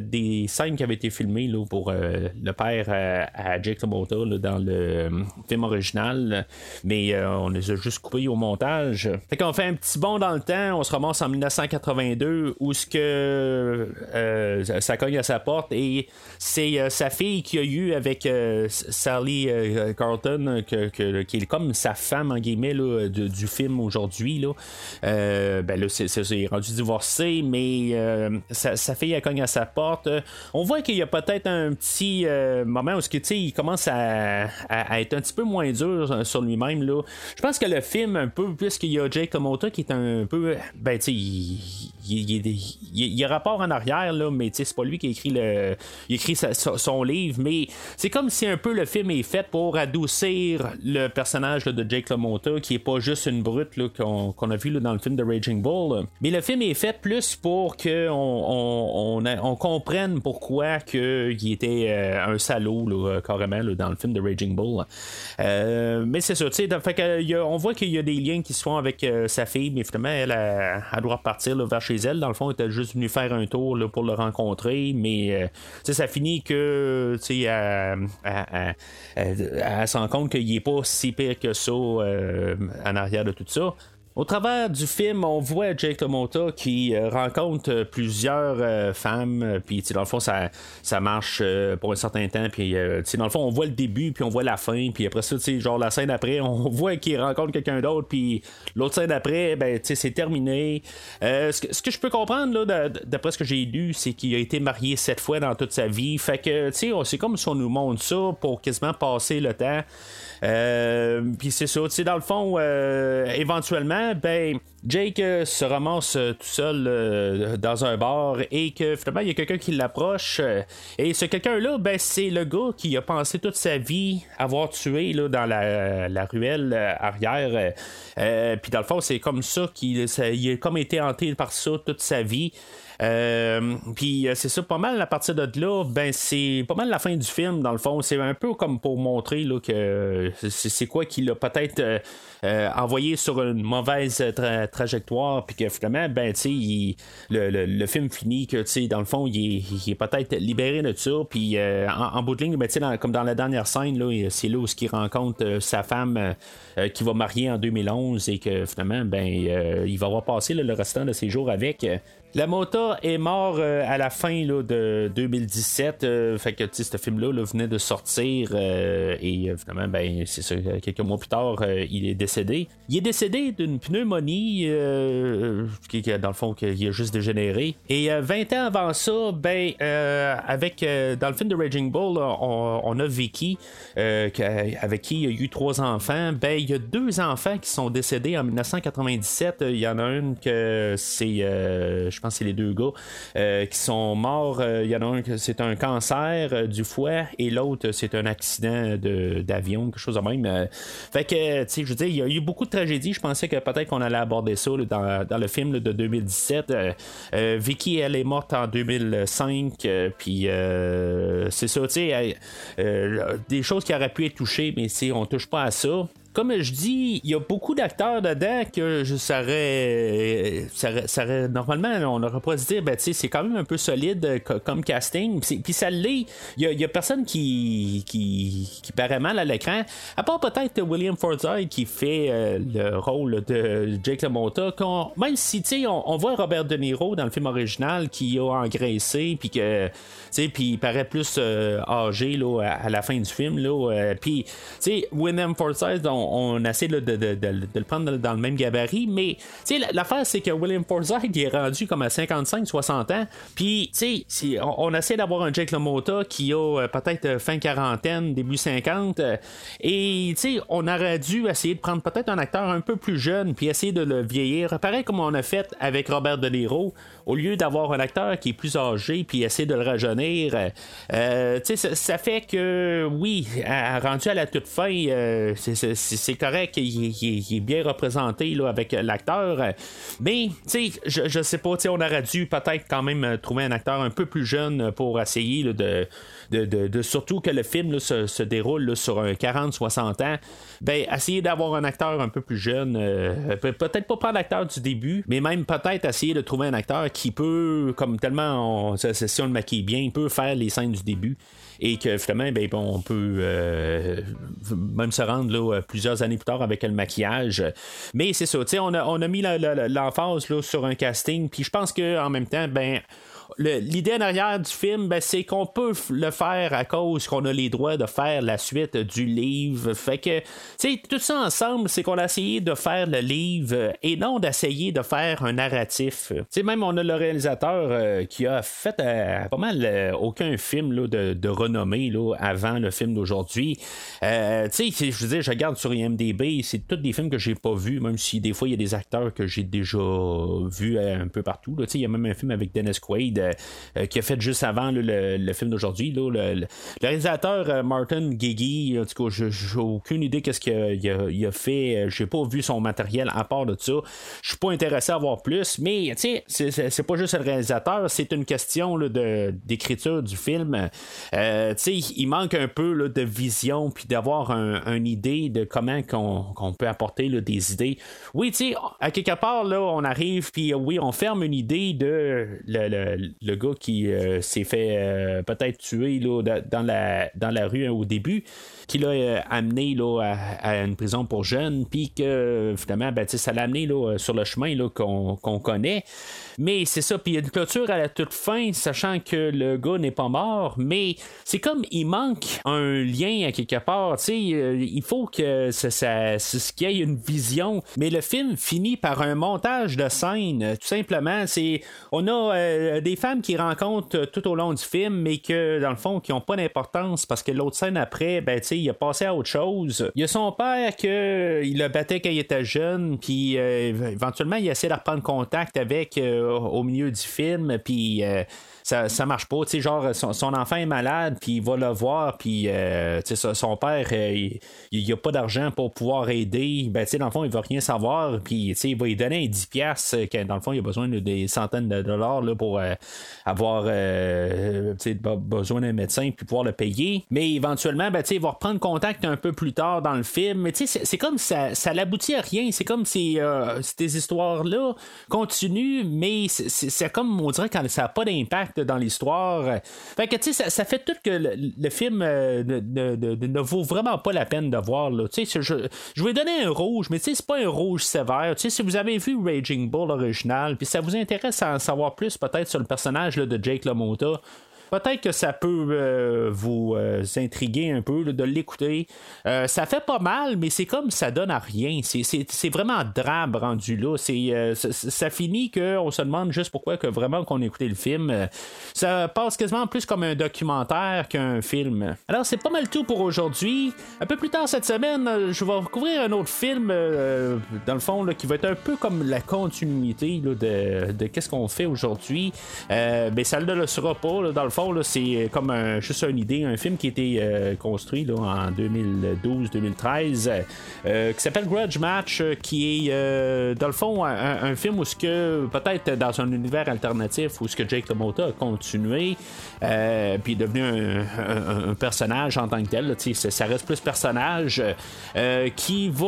des, scènes qui avaient été filmées là, pour le père à Jake LaMotta dans le film original. Mais on les a juste coupés au montage. Fait qu'on fait un petit bond dans le temps. On se ramasse en 1982 où ce que ça cogne à sa porte et c'est sa fille qui a eu avec Sally Carlton, que, qui est comme sa femme en guillemets du film aujourd'hui. Là. Euh, ben là, c'est, rendu divorcé, mais euh, sa, fille elle cogne à sa porte. on voit qu'il y a peut-être un petit euh, moment où il commence à, être un petit peu moins dur sur lui-même. Là. Je pense que le film, un peu, puisqu'il y a Jake Mota qui est un peu. Ben, tu sais, il, y a rapport en arrière, là, mais c'est pas lui qui a écrit le. Il écrit son livre, mais c'est comme si un peu le film est fait pour adoucir le personnage de Jake LaMotta qui est pas juste une brute qu'on, a vu dans le film de Raging Bull. Mais le film est fait plus pour qu'on on, on, comprenne pourquoi que il était euh, un salaud carrément dans le film de Raging Bull. Euh, mais c'est ça, on voit qu'il y a des liens qui se font avec euh, sa fille, mais finalement, elle, elle, doit repartir vers elle. Dans le fond, elle était juste venue faire un tour pour le rencontrer, mais ça finit que sais, elle, elle, s'en compte qu'il est pas si pire que ça en arrière de tout ça. Au travers du film, on voit Jake LaMotta qui euh, rencontre plusieurs euh, femmes, puis dans le fond, ça, ça marche pour un certain temps, puis dans le fond, on voit le début, puis on voit la fin, puis après ça, genre la scène après, on voit qu'il rencontre quelqu'un d'autre, puis l'autre scène après, ben, c'est terminé. Ce que, je peux comprendre, d'après ce que j'ai lu, c'est qu'il a été marié sept fois dans toute sa vie, fait que, c'est comme si on nous montre ça pour quasiment passer le temps. Euh, puis c'est ça, dans le fond, euh, éventuellement, ben, Jake euh, se ramasse tout seul dans un bar et que finalement, il y a quelqu'un qui l'approche. et ce quelqu'un-là, ben, c'est le gars qui a pensé toute sa vie avoir tué là, dans la, ruelle arrière. Puis dans le fond, c'est comme ça qu'il il a comme été hanté par ça toute sa vie. Euh, puis euh, c'est ça, pas mal à partir de là, ben c'est pas mal la fin du film, dans le fond. C'est un peu comme pour montrer là, que c'est quoi qu'il a peut-être euh, envoyé sur une mauvaise trajectoire, puis que finalement, ben sais, le, le, film finit que dans le fond, il est, peut-être libéré de ça, puis en, bout de ligne, ben, comme dans la dernière scène, c'est là où il rencontre sa femme qui va marier en 2011 et que finalement, ben il va avoir passé le restant de ses jours avec. La Mota est mort euh, à la fin de 2017. Euh, fait que ce film-là venait de sortir euh, et finalement, ben, c'est ça, quelques mois plus tard, il est décédé. Il est décédé d'une pneumonie qui, dans le fond, qui a juste dégénéré. Et 20 ans avant ça, ben, avec dans le film de Raging Bull, on, a Vicky, avec qui il y a eu trois enfants. Ben, il y a deux enfants qui sont décédés en 1997. Il y en a une que c'est je pense c'est les deux gars, euh, qui sont morts. Euh, il y en a un que c'est un cancer euh, du foie et l'autre c'est un accident d'avion, quelque chose de même. fait que, tu sais, je veux dire, il y a eu beaucoup de tragédies. Je pensais que peut-être qu'on allait aborder ça dans, le film de 2017. Vicky, elle est morte en 2005, puis c'est ça, tu sais, des choses qui auraient pu être touchées, mais si on touche pas à ça comme je dis, il y a beaucoup d'acteurs dedans que je saurais, ça, normalement, on aurait pas se dire, ben, c'est quand même un peu solide euh, comme casting. Puis ça l'est. Il y, a, personne qui, qui, qui paraît mal à l'écran, à part peut-être William Forsythe qui fait euh, le rôle de Jake LaMotta. Même si, tu sais, on, voit Robert De Niro dans le film original qui a engraissé, puis que, puis il paraît plus euh, âgé là, à, la fin du film. Là, puis, tu sais, William Forsythe, on, essaie de, le prendre dans, le même gabarit, mais l'affaire c'est que William Forsythe est rendu comme à 55-60 ans, puis sais, on, essaie d'avoir un Jake LaMotta qui a euh, peut-être euh, fin quarantaine, début 50, euh, et on aurait dû essayer de prendre peut-être un acteur un peu plus jeune, puis essayer de le vieillir, pareil comme on a fait avec Robert De Niro, au lieu d'avoir un acteur qui est plus âgé puis essayer de le rajeunir, euh, ça, fait que oui, rendu à la toute fin, euh, c'est correct, il, est bien représenté là, avec l'acteur, mais je, je sais pas, on aurait dû peut-être quand même trouver un acteur un peu plus jeune pour essayer de de, surtout que le film se, déroule sur un 40-60 ans, ben, essayer d'avoir un acteur un peu plus jeune, euh, peut-être pas prendre l'acteur du début, mais même peut-être essayer de trouver un acteur qui peut, comme tellement, si on le maquille bien, il peut faire les scènes du début et que finalement, ben, on peut euh, même se rendre plusieurs années plus tard avec le maquillage. Mais c'est ça, on a, on a mis l'emphase sur un casting, puis je pense qu'en même temps, ben, l'idée en arrière du film, ben, c'est qu'on peut le faire à cause qu'on a les droits de faire la suite du livre. Fait que, tout ça ensemble, c'est qu'on a essayé de faire le livre et non d'essayer de faire un narratif. Sais, même on a le réalisateur euh, qui a fait euh, pas mal euh, aucun film là, de, renommée là, avant le film d'aujourd'hui. je veux dire, je regarde sur IMDB, c'est tous des films que j'ai pas vus, même si des fois il y a des acteurs que j'ai déjà vus un peu partout. Il y a même un film avec Dennis Quaid euh, qui a fait juste avant le, film d'aujourd'hui. Le, réalisateur euh, Martin Gigi, en tout cas, j'ai aucune idée qu'est-ce qu'il a, fait. J'ai pas vu son matériel à part de ça. Je suis pas intéressé à voir plus, mais tu sais, c'est pas juste le réalisateur, c'est une question d'écriture du film. Euh, tu sais, il manque un peu de vision puis d'avoir une idée de comment qu'on peut apporter des idées. Oui, tu sais, à quelque part, là, on arrive puis oui, on ferme une idée de le gars qui s'est fait peut-être tuer là, dans, la, dans la rue hein, au début, qui l'a amené là, à, une prison pour jeunes, puis que finalement, ben, ça l'a amené là, sur le chemin qu'on, connaît. Mais c'est ça, puis il y a une clôture à la toute fin, sachant que le gars n'est pas mort, mais c'est comme il manque un lien à quelque part. Sais, il faut que ça, ça, qu'il y ait une vision. Mais le film finit par un montage de scènes. Tout simplement, c'est on a euh, des femmes qui rencontrent tout au long du film, mais que dans le fond, qui n'ont pas d'importance parce que l'autre scène après, ben tu il a passé à autre chose. Il y a son père que il le battait quand il était jeune, puis euh, éventuellement il essaie de reprendre contact avec euh, au milieu du film, puis ça, ça marche pas. Tu sais, genre, son, enfant est malade, puis il va le voir, puis euh, tu sais, son père, euh, il n'y a pas d'argent pour pouvoir aider. Ben, tu sais, dans le fond, il va rien savoir, puis tu sais, il va lui donner un 10$, euh, quand dans le fond, il a besoin de des centaines de dollars là, pour avoir besoin d'un médecin, puis pouvoir le payer. Mais éventuellement, ben, tu sais, il va reprendre contact un peu plus tard dans le film. Mais tu sais, c'est comme ça, ça l'aboutit à rien. C'est comme si ces histoires-là continuent, mais c'est comme, on dirait, quand ça n'a pas d'impact dans l'histoire. Fait que, tu sais, ça, fait tout que le, film euh, ne, vaut vraiment pas la peine de voir. Tu sais, je, je vais donner un rouge, mais tu sais, c'est pas un rouge sévère. Tu sais, si vous avez vu Raging Bull original, puis ça vous intéresse à en savoir plus peut-être sur le personnage de Jake LaMotta, peut-être que ça peut euh, vous euh, intriguer un peu de l'écouter. Euh, ça fait pas mal, mais c'est comme ça donne à rien. C'est vraiment drabe rendu là. Ça finit qu'on se demande juste pourquoi que vraiment qu'on écoutait le film. ça passe quasiment plus comme un documentaire qu'un film. Alors c'est pas mal tout pour aujourd'hui. Un peu plus tard cette semaine, je vais couvrir un autre film dans le fond qui va être un peu comme la continuité de, de qu'est-ce qu'on fait aujourd'hui. mais ça ne le sera pas dans le fond c'est comme juste une idée, un film qui a été euh, construit en 2012-2013, euh, qui s'appelle Grudge Match, euh, qui est dans le fond un, film où ce que peut-être dans un univers alternatif où ce que Jake LaMotta a continué, puis est devenu un, personnage en tant que tel, ça reste plus personnage, qui va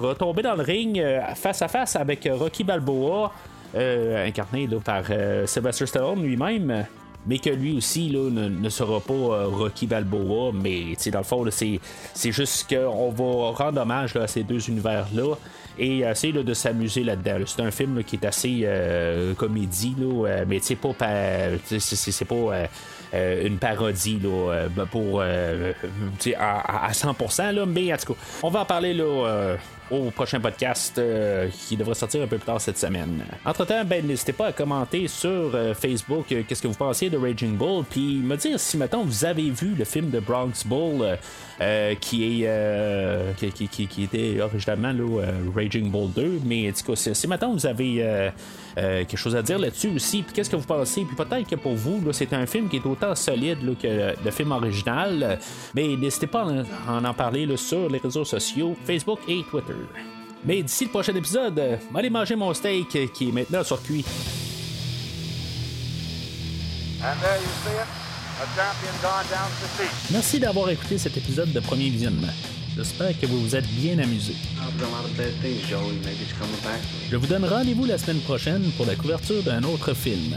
retomber dans le ring face à face avec Rocky Balboa. incarné par Sylvester Stallone lui-même mais que lui aussi là, ne, sera pas euh, Rocky Balboa, mais dans le fond, c'est, juste qu'on va rendre hommage à ces deux univers-là et essayer de s'amuser là-dedans. C'est un film qui est assez euh, comédie, là, euh, mais c'est pas, c'est, pas une parodie là, pour à, à, 100%, là, mais en tout cas, on va en parler là, au prochain podcast euh, qui devrait sortir un peu plus tard cette semaine. Entre-temps, ben, n'hésitez pas à commenter sur euh, Facebook euh, qu'est-ce que vous pensez de Raging Bull, puis me dire si, maintenant vous avez vu le film de Bronx Bull qui, est, qui, était originalement Raging Bull 2, mais cas, si, maintenant vous avez quelque chose à dire là-dessus aussi, puis qu'est-ce que vous pensez, puis peut-être que pour vous, c'est un film qui est autant solide que le, film original, mais n'hésitez pas à en, en parler sur les réseaux sociaux, Facebook et Twitter. Mais d'ici le prochain épisode, euh, allez manger mon steak euh, qui est maintenant sur cuit. Merci d'avoir écouté cet épisode de Premier Visionnement. J'espère que vous vous êtes bien amusé. Je vous donne rendez-vous la semaine prochaine pour la couverture d'un autre film.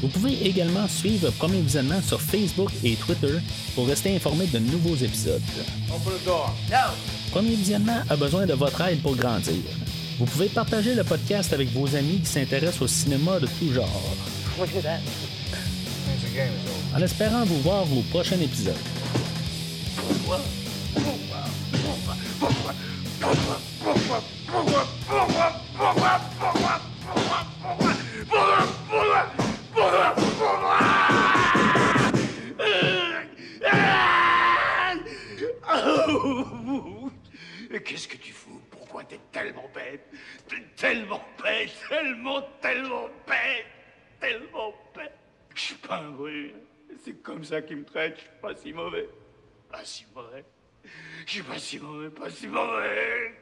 Vous pouvez également suivre Premier Visionnement sur Facebook et Twitter pour rester informé de nouveaux épisodes. Premier Visionnement a besoin de votre aide pour grandir. Vous pouvez partager le podcast avec vos amis qui s'intéressent au cinéma de tout genre. En espérant vous voir au prochain épisode. Qu'est-ce que tu fous? T'es tellement bête? T'es tellement bête, tellement, tellement bête. Tellement bête. Je suis pas un bruit. C'est comme ça qu'ils me traitent. Je suis pas si mauvais. Pas si mauvais. Je suis pas si mauvais, pas si mauvais.